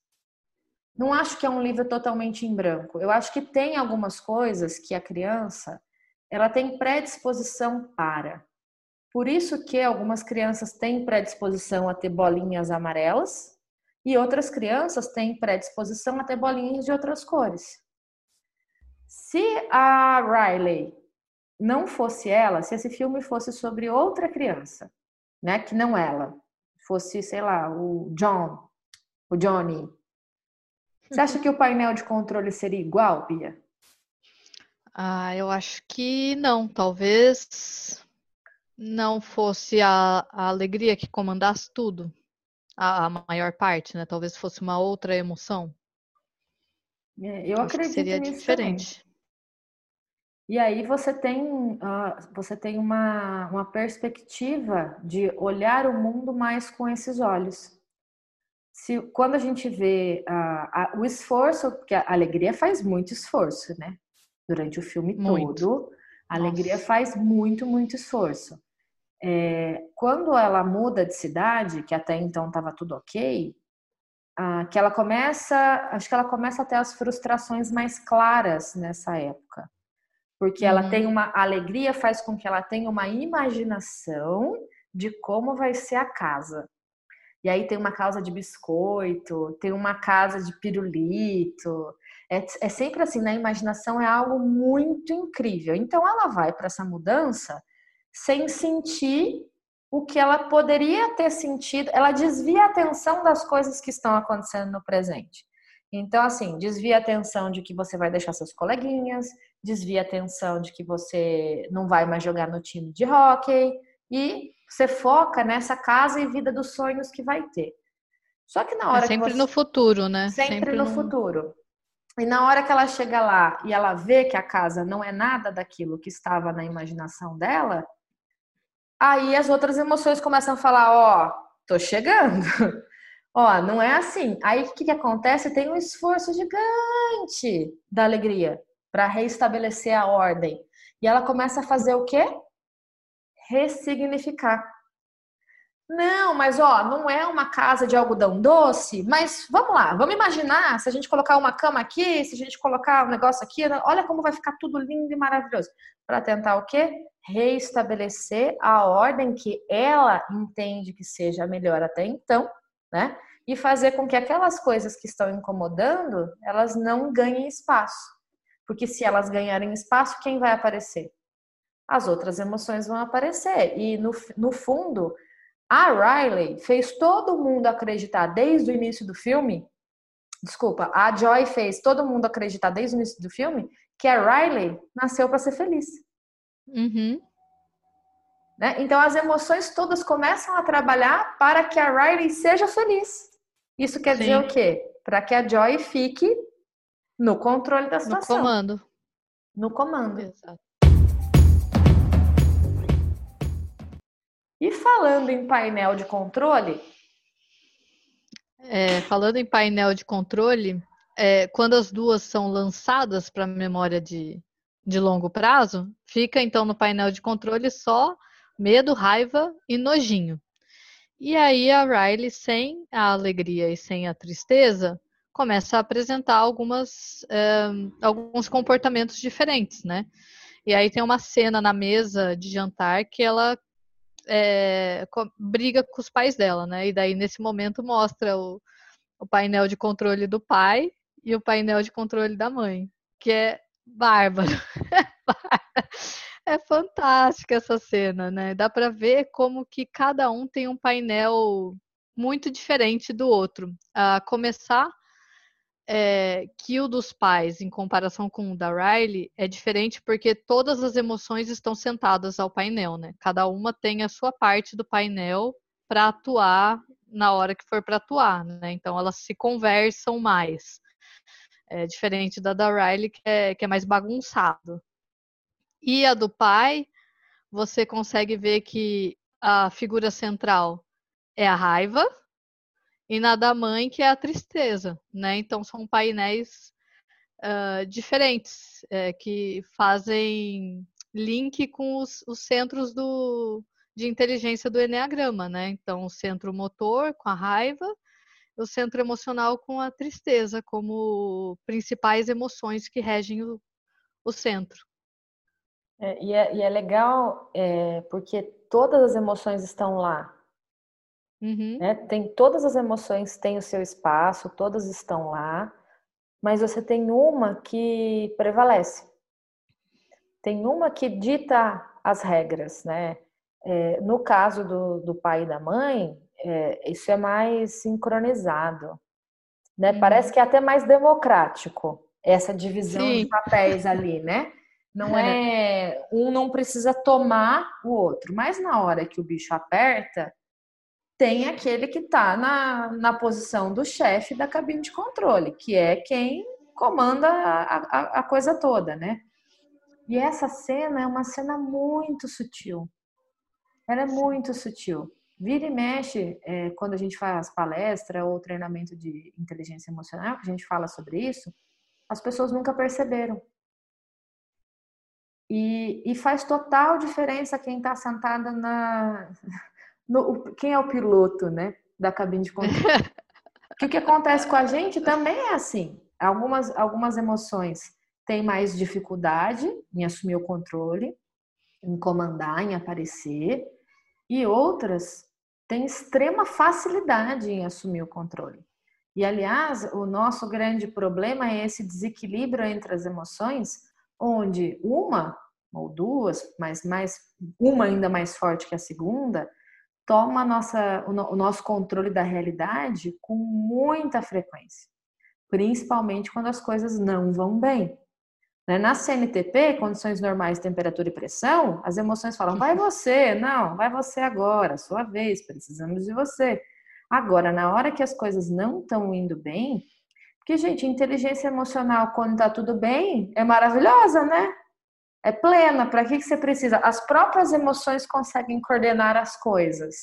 S2: Não acho que é um livro totalmente em branco. Eu acho que tem algumas coisas que a criança ela tem predisposição para. Por isso que algumas crianças têm predisposição a ter bolinhas amarelas e outras crianças têm predisposição a ter bolinhas de outras cores. Se a Riley não fosse ela, se esse filme fosse sobre outra criança, né, que não ela, fosse, sei lá, o John, o Johnny, você acha que o painel de controle seria igual, Bia?
S1: Ah, eu acho que não. Talvez não fosse a, a alegria que comandasse tudo, a, a, maior parte, né? Talvez fosse uma outra emoção.
S2: É, eu acredito que seria diferente. Também. E aí você tem, uh, você tem uma, uma perspectiva de olhar o mundo mais com esses olhos. Se, quando a gente vê uh, o esforço, porque a alegria faz muito esforço, né? Durante o filme muito. todo, a Nossa. alegria faz muito, muito esforço. É, quando ela muda de cidade, que até então estava tudo ok, uh, que ela começa, acho que ela começa a ter as frustrações mais claras nessa época porque ela tem uhum. uma alegria, faz com que ela tenha uma imaginação de como vai ser a casa. E aí tem uma casa de biscoito, tem uma casa de pirulito. É, é sempre assim, na imaginação é algo muito incrível. Então ela vai para essa mudança sem sentir o que ela poderia ter sentido. Ela desvia a atenção das coisas que estão acontecendo no presente. Então, assim, desvia a atenção de que você vai deixar seus coleguinhas, desvia a atenção de que você não vai mais jogar no time de hockey e você foca nessa casa e vida dos sonhos que vai ter. Só que na é hora
S1: é sempre
S2: você...
S1: no futuro, né?
S2: Sempre, sempre no, no futuro. E na hora que ela chega lá e ela vê que a casa não é nada daquilo que estava na imaginação dela, aí as outras emoções começam a falar: Ó, oh, tô chegando. Ó, não é assim. Aí o que, que acontece? Tem um esforço gigante da alegria para reestabelecer a ordem. E ela começa a fazer o quê? Ressignificar. Não, mas ó, não é uma casa de algodão doce, mas vamos lá, vamos imaginar se a gente colocar uma cama aqui, se a gente colocar um negócio aqui, olha como vai ficar tudo lindo e maravilhoso. Para tentar o quê? Reestabelecer a ordem que ela entende que seja melhor até então, né? E fazer com que aquelas coisas que estão incomodando, elas não ganhem espaço. Porque se elas ganharem espaço, quem vai aparecer? As outras emoções vão aparecer. E no, no fundo, a Riley fez todo mundo acreditar desde o início do filme. Desculpa, a Joy fez todo mundo acreditar desde o início do filme que a Riley nasceu para ser feliz.
S1: Uhum.
S2: Né? Então as emoções todas começam a trabalhar para que a Riley seja feliz. Isso quer Sim. dizer o quê? Para que a Joy fique no controle da situação.
S1: No comando.
S2: No comando. Exato. E falando em painel de controle,
S1: É, falando em painel de controle, é, quando as duas são lançadas para memória de, de longo prazo, fica então no painel de controle só medo, raiva e nojinho. E aí a Riley, sem a alegria e sem a tristeza, começa a apresentar algumas, é, alguns comportamentos diferentes, né? E aí tem uma cena na mesa de jantar que ela é, briga com os pais dela, né? E daí nesse momento mostra o, o painel de controle do pai e o painel de controle da mãe, que é bárbaro. é fantástica essa cena, né? Dá para ver como que cada um tem um painel muito diferente do outro. A começar é, que o dos pais, em comparação com o da Riley, é diferente porque todas as emoções estão sentadas ao painel, né? Cada uma tem a sua parte do painel para atuar na hora que for para atuar, né? Então elas se conversam mais. É diferente da da Riley, que é, que é mais bagunçado. E a do pai, você consegue ver que a figura central é a raiva, e na da mãe, que é a tristeza, né? Então são painéis uh, diferentes é, que fazem link com os, os centros do, de inteligência do Enneagrama, né? Então, o centro motor com a raiva, o centro emocional com a tristeza, como principais emoções que regem o, o centro.
S2: É, e, é, e, é, legal é, porque todas as emoções estão lá, Uhum. Né? Tem todas as emoções têm o seu espaço, todas estão lá, mas você tem uma que prevalece. Tem uma que dita as regras, né? É, no caso do, do pai e da mãe, é, isso é mais sincronizado. Né? Uhum. Parece que é até mais democrático essa divisão Sim. de papéis ali, né? Não é um não precisa tomar o outro, mas na hora que o bicho aperta, tem aquele que está na, na posição do chefe da cabine de controle, que é quem comanda a, a, a, coisa toda, né? E essa cena é uma cena muito sutil. Ela é muito sutil. Vira e mexe, é, quando a gente faz palestra ou treinamento de inteligência emocional, que a gente fala sobre isso, as pessoas nunca perceberam. E, e faz total diferença quem está sentada na, no, quem é o piloto, né, da cabine de controle. que o que acontece com a gente também é assim. Algumas, algumas emoções têm mais dificuldade em assumir o controle, em comandar, em aparecer, e outras têm extrema facilidade em assumir o controle. E, aliás, o nosso grande problema é esse desequilíbrio entre as emoções, onde uma ou duas, mas mais uma ainda mais forte que a segunda, toma nossa, o nosso controle da realidade com muita frequência, principalmente quando as coisas não vão bem. Né? Na CNTP, condições normais, temperatura e pressão, as emoções falam: vai você, não, vai você agora, sua vez, precisamos de você. Agora, na hora que as coisas não estão indo bem, porque, gente, inteligência emocional, quando tá tudo bem, é maravilhosa, né? É plena. Para que, que você precisa? As próprias emoções conseguem coordenar as coisas.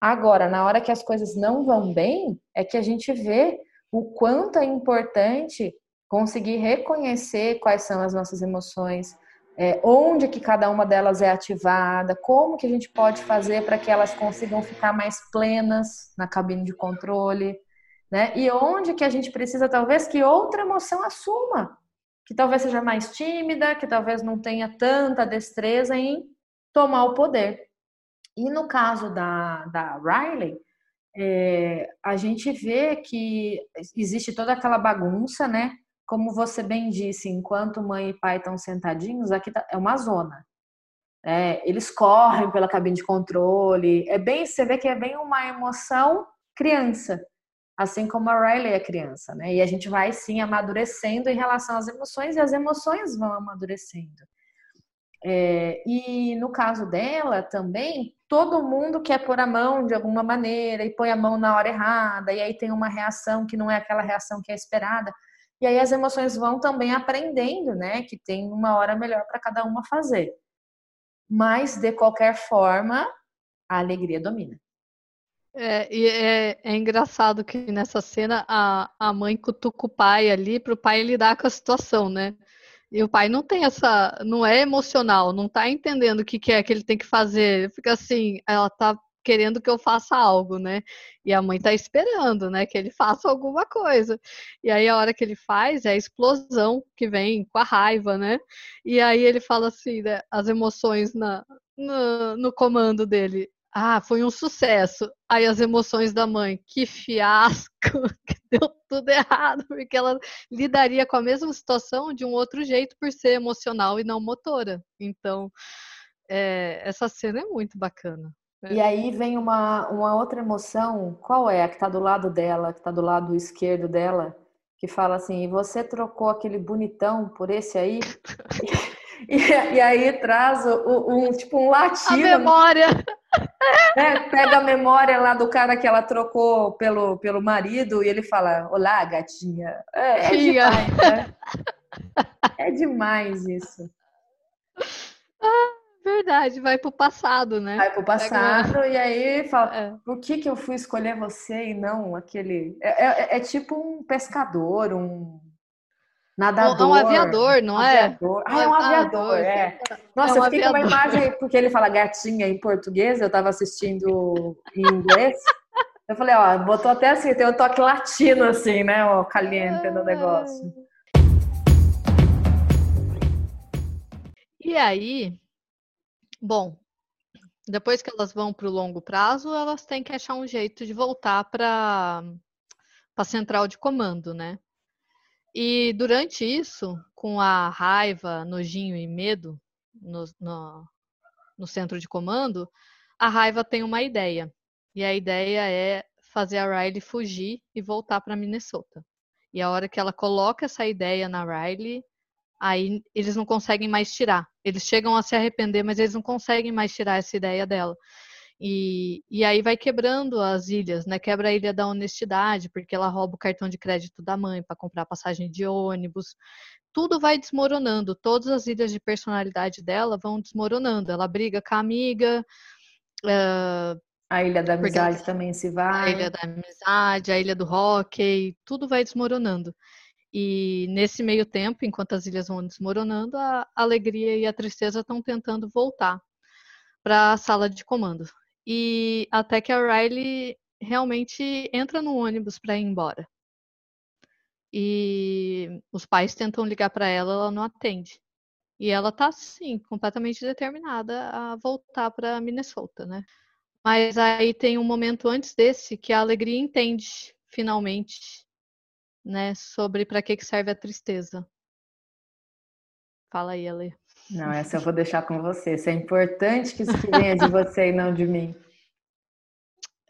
S2: Agora, na hora que as coisas não vão bem, é que a gente vê o quanto é importante conseguir reconhecer quais são as nossas emoções, é, onde que cada uma delas é ativada, como que a gente pode fazer para que elas consigam ficar mais plenas na cabine de controle, né? E onde que a gente precisa talvez que outra emoção assuma que talvez seja mais tímida, que talvez não tenha tanta destreza em tomar o poder. E no caso da, da Riley, é, a gente vê que existe toda aquela bagunça, né? Como você bem disse, enquanto mãe e pai estão sentadinhos, aqui tá, é uma zona. É, eles correm pela cabine de controle. É bem, você vê que é bem uma emoção criança assim como a Riley é criança, né? E a gente vai sim amadurecendo em relação às emoções e as emoções vão amadurecendo. É, e no caso dela também, todo mundo quer pôr a mão de alguma maneira e põe a mão na hora errada, e aí tem uma reação que não é aquela reação que é esperada. E aí as emoções vão também aprendendo, né? Que tem uma hora melhor para cada uma fazer. Mas, de qualquer forma, a alegria domina.
S1: É, e é, é, engraçado que nessa cena a, a mãe cutuca o pai ali para o pai lidar com a situação, né? E o pai não tem essa, não é emocional, não tá entendendo o que, que é que ele tem que fazer. Fica assim, ela tá querendo que eu faça algo, né? E a mãe tá esperando, né, que ele faça alguma coisa. E aí a hora que ele faz é a explosão que vem com a raiva, né? E aí ele fala assim, né, as emoções na, no, no comando dele. Ah, foi um sucesso. Aí as emoções da mãe, que fiasco, que deu tudo errado, porque ela lidaria com a mesma situação de um outro jeito por ser emocional e não motora. Então, é, essa cena é muito bacana.
S2: E aí vem uma, uma outra emoção, qual é? A que está do lado dela, que está do lado esquerdo dela, que fala assim: você trocou aquele bonitão por esse aí? e, e, aí traz o, um tipo um latino.
S1: A memória.
S2: Né? Pega a memória lá do cara que ela trocou pelo, pelo marido e ele fala: Olá, gatinha. É, é demais, né? É demais isso.
S1: Ah. Verdade, vai pro passado, né?
S2: Vai pro passado Pega... e aí fala, é. por que que eu fui escolher você e não aquele... É, é, é tipo um pescador, um nadador.
S1: Um, um aviador, não é?
S2: Aviador. Ah, é um aviador, é. Nossa, é um eu fiquei aviador. com uma imagem, porque ele fala gatinha em português, eu tava assistindo em inglês. Eu falei, ó, botou até assim, tem um toque latino, assim, né? O caliente no negócio.
S1: E aí, Bom, depois que elas vão para o longo prazo, elas têm que achar um jeito de voltar para a central de comando, né? E durante isso, com a raiva, nojinho e medo no, no, no centro de comando, a raiva tem uma ideia. E a ideia é fazer a Riley fugir e voltar para Minnesota. E a hora que ela coloca essa ideia na Riley, aí eles não conseguem mais tirar. Eles chegam a se arrepender, mas eles não conseguem mais tirar essa ideia dela. E, e aí vai quebrando as ilhas, né? Quebra a ilha da honestidade, porque ela rouba o cartão de crédito da mãe para comprar passagem de ônibus. Tudo vai desmoronando, todas as ilhas de personalidade dela vão desmoronando. Ela briga com a amiga. Uh,
S2: a ilha da amizade também se vai.
S1: A ilha da amizade, a ilha do hockey, tudo vai desmoronando. E nesse meio tempo, enquanto as ilhas vão desmoronando, a alegria e a tristeza estão tentando voltar para a sala de comando. E até que a Riley realmente entra no ônibus para ir embora. E os pais tentam ligar para ela, ela não atende. E ela tá sim, completamente determinada a voltar para Minnesota, né? Mas aí tem um momento antes desse que a alegria entende finalmente né, sobre para que, que serve a tristeza. Fala aí, Ale.
S2: Não, essa eu vou deixar com você. Isso é importante que isso venha de você e não de mim.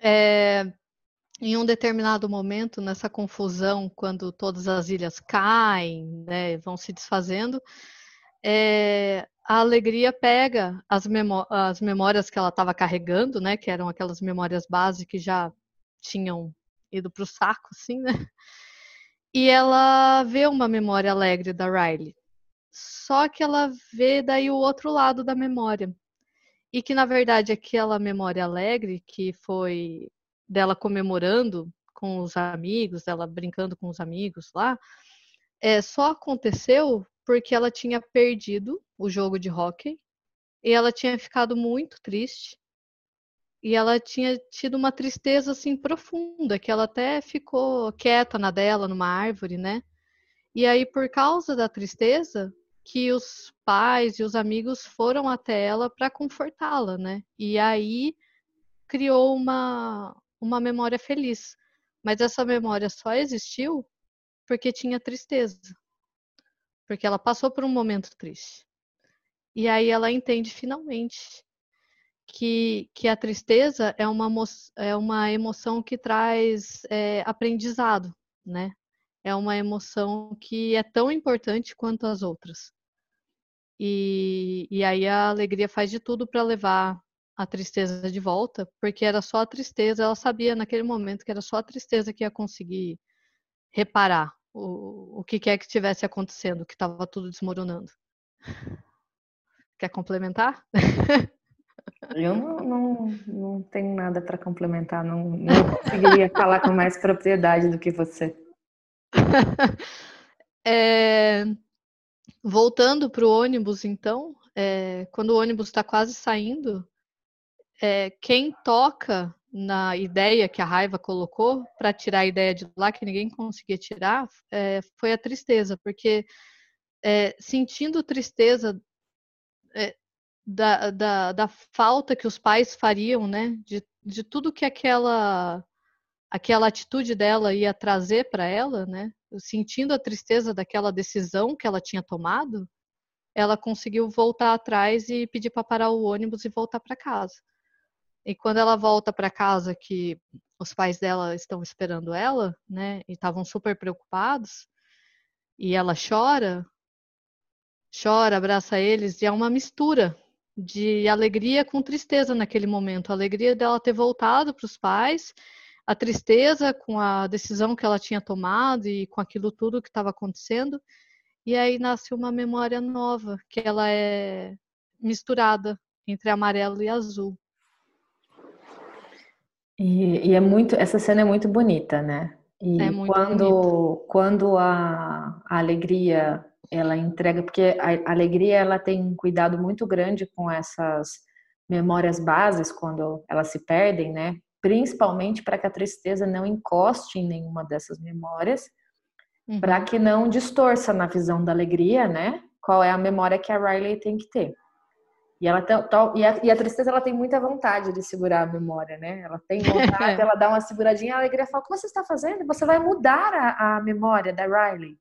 S1: É, em um determinado momento, nessa confusão, quando todas as ilhas caem, né, vão se desfazendo, é, a alegria pega as, memó as memórias que ela estava carregando, né, que eram aquelas memórias base que já tinham ido para o saco, assim, né? e ela vê uma memória alegre da Riley. Só que ela vê daí o outro lado da memória. E que na verdade aquela memória alegre que foi dela comemorando com os amigos, dela brincando com os amigos lá, é, só aconteceu porque ela tinha perdido o jogo de hockey e ela tinha ficado muito triste e ela tinha tido uma tristeza assim profunda, que ela até ficou quieta na dela, numa árvore, né? E aí, por causa da tristeza, que os pais e os amigos foram até ela para confortá-la, né? E aí criou uma, uma memória feliz. Mas essa memória só existiu porque tinha tristeza. Porque ela passou por um momento triste. E aí ela entende finalmente que, que a tristeza é uma, é uma emoção que traz é, aprendizado, né? É uma emoção que é tão importante quanto as outras. E, e aí a alegria faz de tudo para levar a tristeza de volta, porque era só a tristeza, ela sabia naquele momento que era só a tristeza que ia conseguir reparar o, o que quer que estivesse acontecendo, que estava tudo desmoronando. Quer complementar?
S2: Eu não, não, não tenho nada para complementar, não, não conseguiria falar com mais propriedade do que você.
S1: É, voltando para o ônibus, então, é, quando o ônibus está quase saindo, é, quem toca na ideia que a raiva colocou para tirar a ideia de lá que ninguém conseguia tirar é, foi a tristeza, porque é, sentindo tristeza é, da, da, da, falta que os pais fariam, né, de, de tudo que aquela aquela atitude dela ia trazer para ela, né, sentindo a tristeza daquela decisão que ela tinha tomado, ela conseguiu voltar atrás e pedir para parar o ônibus e voltar para casa. E quando ela volta para casa, que os pais dela estão esperando ela, né, e estavam super preocupados, e ela chora, chora, abraça eles, e é uma mistura de alegria com tristeza naquele momento. A alegria dela ter voltado para os pais, a tristeza com a decisão que ela tinha tomado e com aquilo tudo que estava acontecendo. E aí nasce uma memória nova, que ela é misturada entre amarelo e azul.
S2: E, e, é muito, essa cena é muito bonita, né? E é quando, quando a, a, alegria ela entrega, porque a, a, alegria ela tem um cuidado muito grande com essas memórias bases quando elas se perdem, né? Principalmente para que a tristeza não encoste em nenhuma dessas memórias, uhum. para que não distorça na visão da alegria, né? Qual é a memória que a Riley tem que ter. E, ela e, a, e a tristeza ela tem muita vontade de segurar a memória, né? Ela tem vontade, ela dá uma seguradinha, a alegria fala: Como você está fazendo? Você vai mudar a, a memória da Riley.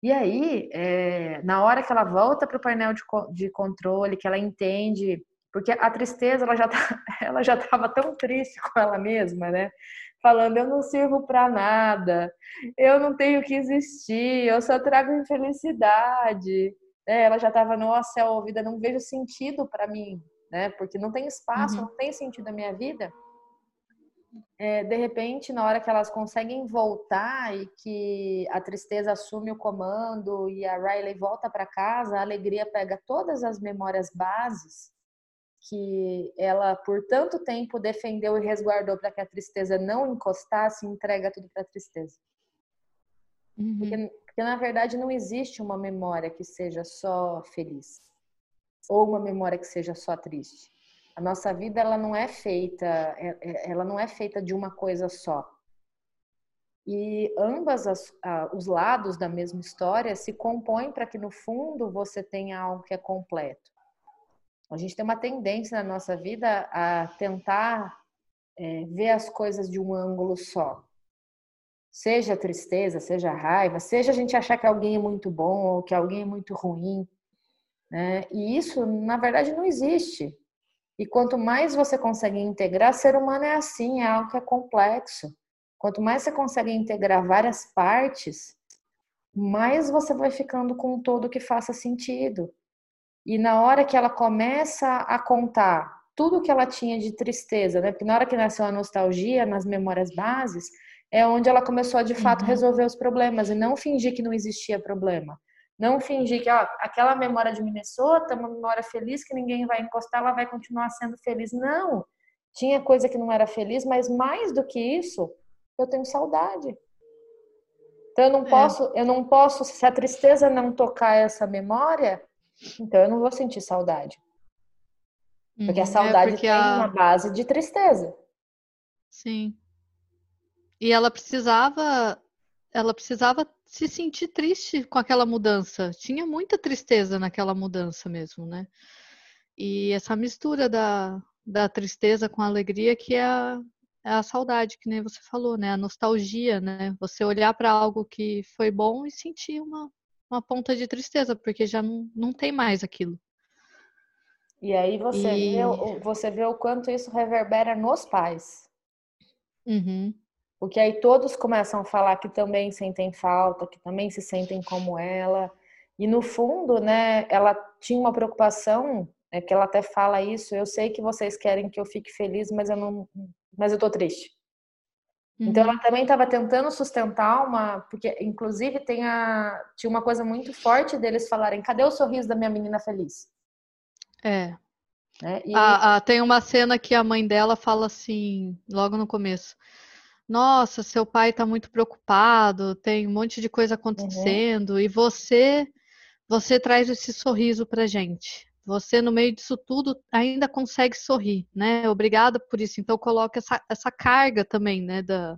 S2: E aí, é, na hora que ela volta para o painel de, de controle, que ela entende, porque a tristeza ela já tá, ela já estava tão triste com ela mesma, né? Falando: Eu não sirvo para nada, eu não tenho que existir, eu só trago infelicidade né, ela já estava, no céu, vida, não vejo sentido para mim, né? Porque não tem espaço, uhum. não tem sentido na minha vida. É, de repente, na hora que elas conseguem voltar e que a tristeza assume o comando e a Riley volta para casa, a alegria pega todas as memórias bases que ela por tanto tempo defendeu e resguardou para que a tristeza não encostasse, entrega tudo para a tristeza. Uhum. Porque porque na verdade não existe uma memória que seja só feliz ou uma memória que seja só triste. A nossa vida ela não é feita, é, é, ela não é feita de uma coisa só. E ambas as, os lados da mesma história se compõem para que no fundo você tenha algo que é completo. A gente tem uma tendência na nossa vida a tentar é, ver as coisas de um ângulo só. Seja tristeza, seja raiva, seja a gente achar que alguém é muito bom ou que alguém é muito ruim. Né? E isso, na verdade, não existe. E quanto mais você consegue integrar, ser humano é assim, é algo que é complexo. Quanto mais você consegue integrar várias partes, mais você vai ficando com um todo que faça sentido. E na hora que ela começa a contar tudo que ela tinha de tristeza, né? Porque na hora que nasceu a nostalgia, nas memórias bases, é onde ela começou a de fato uhum. resolver os problemas e não fingir que não existia problema. Não fingir que ó, aquela memória de Minnesota, uma memória feliz que ninguém vai encostar, ela vai continuar sendo feliz. Não! Tinha coisa que não era feliz, mas mais do que isso, eu tenho saudade. Então eu não é. posso, eu não posso, se a tristeza não tocar essa memória, então eu não vou sentir saudade. Porque a uhum. é saudade é porque tem a... uma base de tristeza.
S1: Sim. E ela precisava, ela precisava se sentir triste com aquela mudança. Tinha muita tristeza naquela mudança mesmo, né? E essa mistura da, da tristeza com a alegria que é a, é a saudade, que nem você falou, né? A nostalgia, né? Você olhar para algo que foi bom e sentir uma, uma ponta de tristeza, porque já não, não tem mais aquilo.
S2: E aí você, e... Vê, você vê o quanto isso reverbera nos pais.
S1: Uhum.
S2: Porque aí todos começam a falar que também sentem falta, que também se sentem como ela. E no fundo, né, ela tinha uma preocupação, é que ela até fala isso, eu sei que vocês querem que eu fique feliz, mas eu não, mas eu tô triste. Uhum. Então ela também estava tentando sustentar uma, porque inclusive tem a, tinha uma coisa muito forte deles falarem, cadê o sorriso da minha menina feliz?
S1: É. Né? E... Ah, ah, tem uma cena que a mãe dela fala assim, logo no começo. Nossa, seu pai está muito preocupado, tem um monte de coisa acontecendo, uhum. e você você traz esse sorriso pra gente. Você, no meio disso tudo, ainda consegue sorrir, né? Obrigada por isso. Então, coloca essa, essa carga também, né? Da,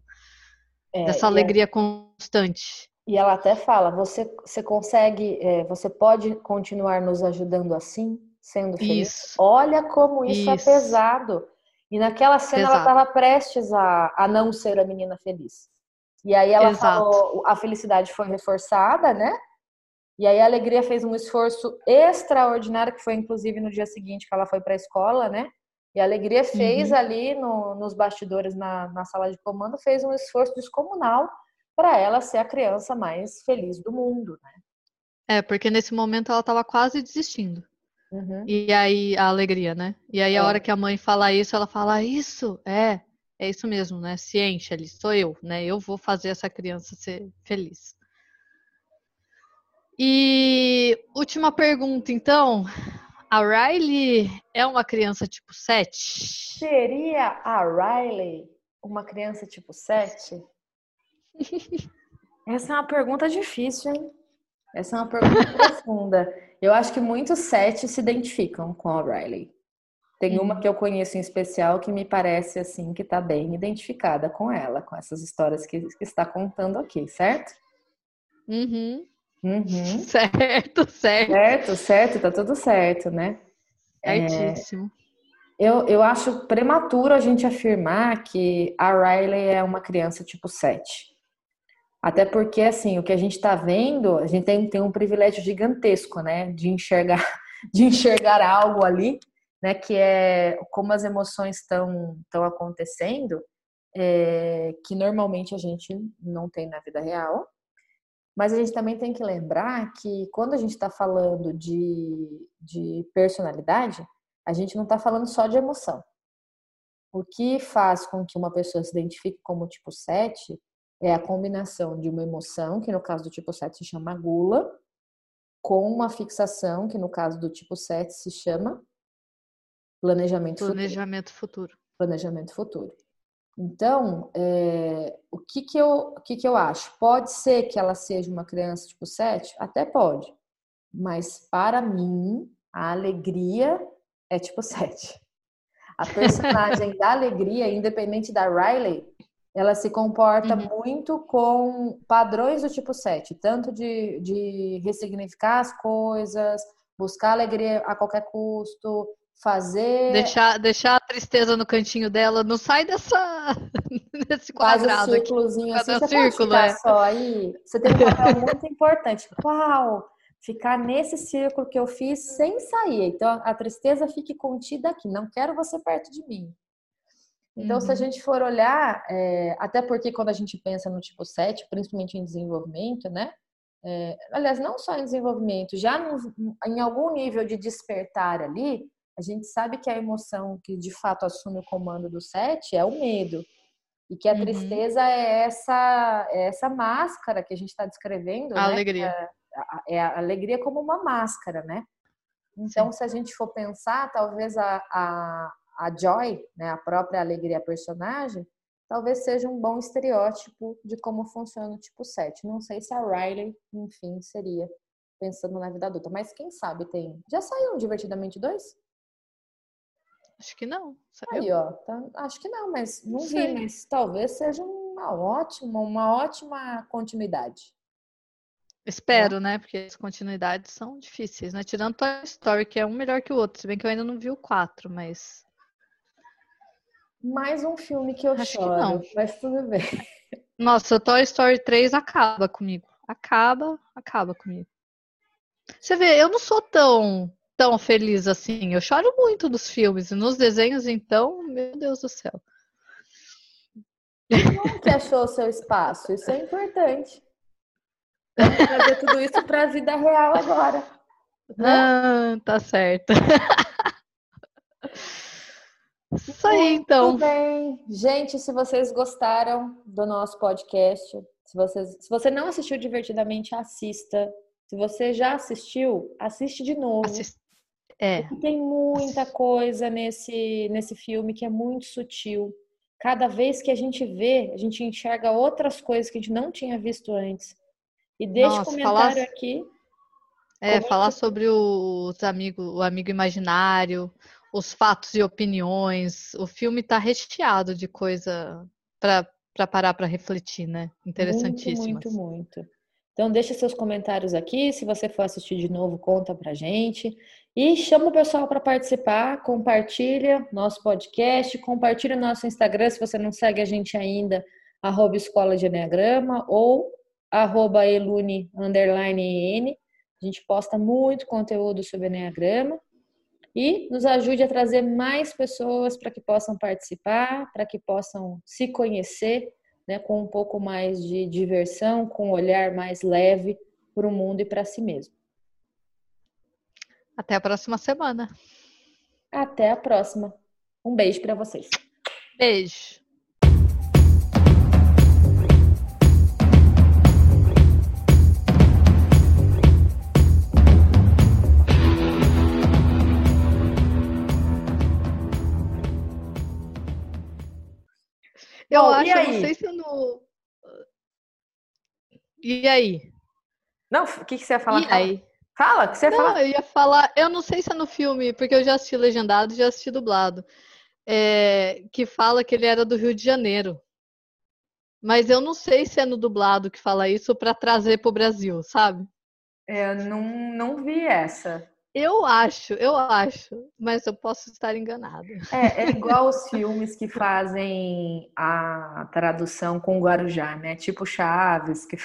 S1: é, dessa alegria é... constante.
S2: E ela até fala: você, você consegue, é, você pode continuar nos ajudando assim, sendo feliz? Isso. Olha como isso, é isso, é pesado. E naquela cena Exato. ela estava prestes a, a não ser a menina feliz. E aí ela Exato. falou: a felicidade foi reforçada, né? E aí a alegria fez um esforço extraordinário, que foi inclusive no dia seguinte que ela foi para a escola, né? E a alegria fez uhum. ali no, nos bastidores na, na sala de comando, fez um esforço descomunal para ela ser a criança mais feliz do mundo, né?
S1: É, porque nesse momento ela estava quase desistindo. Uhum. E aí, a alegria, né? E aí, é. a hora que a mãe fala isso, ela fala: Isso, é, é isso mesmo, né? Ciente ali, sou eu, né? Eu vou fazer essa criança ser feliz. E última pergunta, então. A Riley é uma criança tipo 7?
S2: Seria a Riley uma criança tipo 7? Essa é uma pergunta difícil, hein? Essa é uma pergunta profunda. Eu acho que muitos sete se identificam com a Riley. Tem uma que eu conheço em especial que me parece assim que está bem identificada com ela, com essas histórias que, que está contando aqui, certo?
S1: Uhum. Uhum. Certo, certo.
S2: Certo, certo, tá tudo certo, né?
S1: Certíssimo.
S2: É, eu, eu acho prematuro a gente afirmar que a Riley é uma criança tipo 7. Até porque, assim, o que a gente está vendo, a gente tem, tem um privilégio gigantesco, né? De enxergar, de enxergar algo ali, né? Que é como as emoções estão estão acontecendo, é, que normalmente a gente não tem na vida real. Mas a gente também tem que lembrar que quando a gente está falando de, de personalidade, a gente não está falando só de emoção. O que faz com que uma pessoa se identifique como tipo 7 é a combinação de uma emoção, que no caso do tipo 7 se chama gula, com uma fixação, que no caso do tipo 7 se chama planejamento,
S1: planejamento futuro. futuro.
S2: Planejamento futuro. Então, é, o, que, que, eu, o que, que eu acho? Pode ser que ela seja uma criança tipo 7? Até pode. Mas, para mim, a alegria é tipo 7. A personagem da alegria, independente da Riley, ela se comporta uhum. muito com padrões do tipo 7, tanto de, de ressignificar as coisas, buscar alegria a qualquer custo, fazer.
S1: Deixar, deixar a tristeza no cantinho dela, não sai dessa desse quadrado.
S2: Faz o círculozinho aqui. assim, você círculo, pode ficar é. só aí. Você tem um papel muito importante. Uau! Ficar nesse círculo que eu fiz sem sair. Então a tristeza fique contida aqui. Não quero você perto de mim. Então, uhum. se a uhum. gente for olhar, é, até porque quando a gente pensa no tipo 7, principalmente em desenvolvimento, né? É, aliás, não só em desenvolvimento, já no, em algum nível de despertar ali, a gente sabe que a emoção que de fato assume o comando do 7 é o medo. E que a uhum. tristeza é essa, é essa máscara que a gente está descrevendo.
S1: A
S2: né?
S1: alegria.
S2: É, é, a alegria como uma máscara, né? Então, Sim. se a gente for pensar, talvez a, a, a Joy, né, a própria alegria personagem, talvez seja um bom estereótipo de como funciona o tipo 7. Não sei se a Riley, enfim, seria pensando na vida adulta, mas quem sabe tem. Já saiu Divertidamente 2?
S1: Acho que não.
S2: Saiu? Aí, ó, tá... acho que não, mas não vi, mas talvez seja uma ótima, uma ótima continuidade.
S1: Espero, é. né? Porque as continuidades são difíceis, né? Tirando Toy Story, que é um melhor que o outro, se bem que eu ainda não vi o 4, mas
S2: mais um filme que eu Acho choro, que mas tudo bem.
S1: Nossa, Toy Story 3 acaba comigo. Acaba, acaba comigo. Você vê, eu não sou tão tão feliz assim. Eu choro muito nos filmes e nos desenhos, então, meu Deus do céu.
S2: Como que achou o seu espaço? Isso é importante. Vamos trazer tudo isso para a vida real agora.
S1: Né? Ah, tá certo. Isso aí, então.
S2: Muito bem. Gente, se vocês gostaram do nosso podcast, se, vocês, se você não assistiu divertidamente, assista. Se você já assistiu, assiste de novo. Assist...
S1: É.
S2: Tem muita coisa nesse, nesse filme que é muito sutil. Cada vez que a gente vê, a gente enxerga outras coisas que a gente não tinha visto antes. E deixa Nossa, comentário falar... aqui.
S1: É, falar sobre os amigos, o amigo imaginário, os fatos e opiniões. O filme está recheado de coisa para parar para refletir, né? Interessantíssimo.
S2: Muito, muito, muito. Então deixa seus comentários aqui. Se você for assistir de novo, conta pra gente. E chama o pessoal para participar, compartilha nosso podcast, compartilha nosso Instagram se você não segue a gente ainda, arroba Escola de Enneagrama ou arroba elune. A gente posta muito conteúdo sobre Enneagrama e nos ajude a trazer mais pessoas para que possam participar, para que possam se conhecer né, com um pouco mais de diversão, com um olhar mais leve para o mundo e para si mesmo.
S1: Até a próxima semana.
S2: Até a próxima. Um beijo para vocês.
S1: Beijo. Eu Bom, acho, não sei se no. E aí?
S2: Não, o que, que você ia falar?
S1: E aí?
S2: Fala, o que você
S1: não,
S2: falar?
S1: Eu ia falar, eu não sei se é no filme, porque eu já assisti legendado e já assisti dublado. É, que fala que ele era do Rio de Janeiro. Mas eu não sei se é no dublado que fala isso para trazer para o Brasil, sabe?
S2: É, eu não, não vi essa.
S1: Eu acho, eu acho, mas eu posso estar enganada.
S2: É, é igual os filmes que fazem a tradução com Guarujá, né? Tipo Chaves, que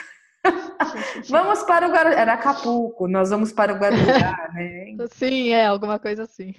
S2: vamos para o Guarujá. Era Acapulco, nós vamos para o Guarujá, né?
S1: Sim, é, alguma coisa assim.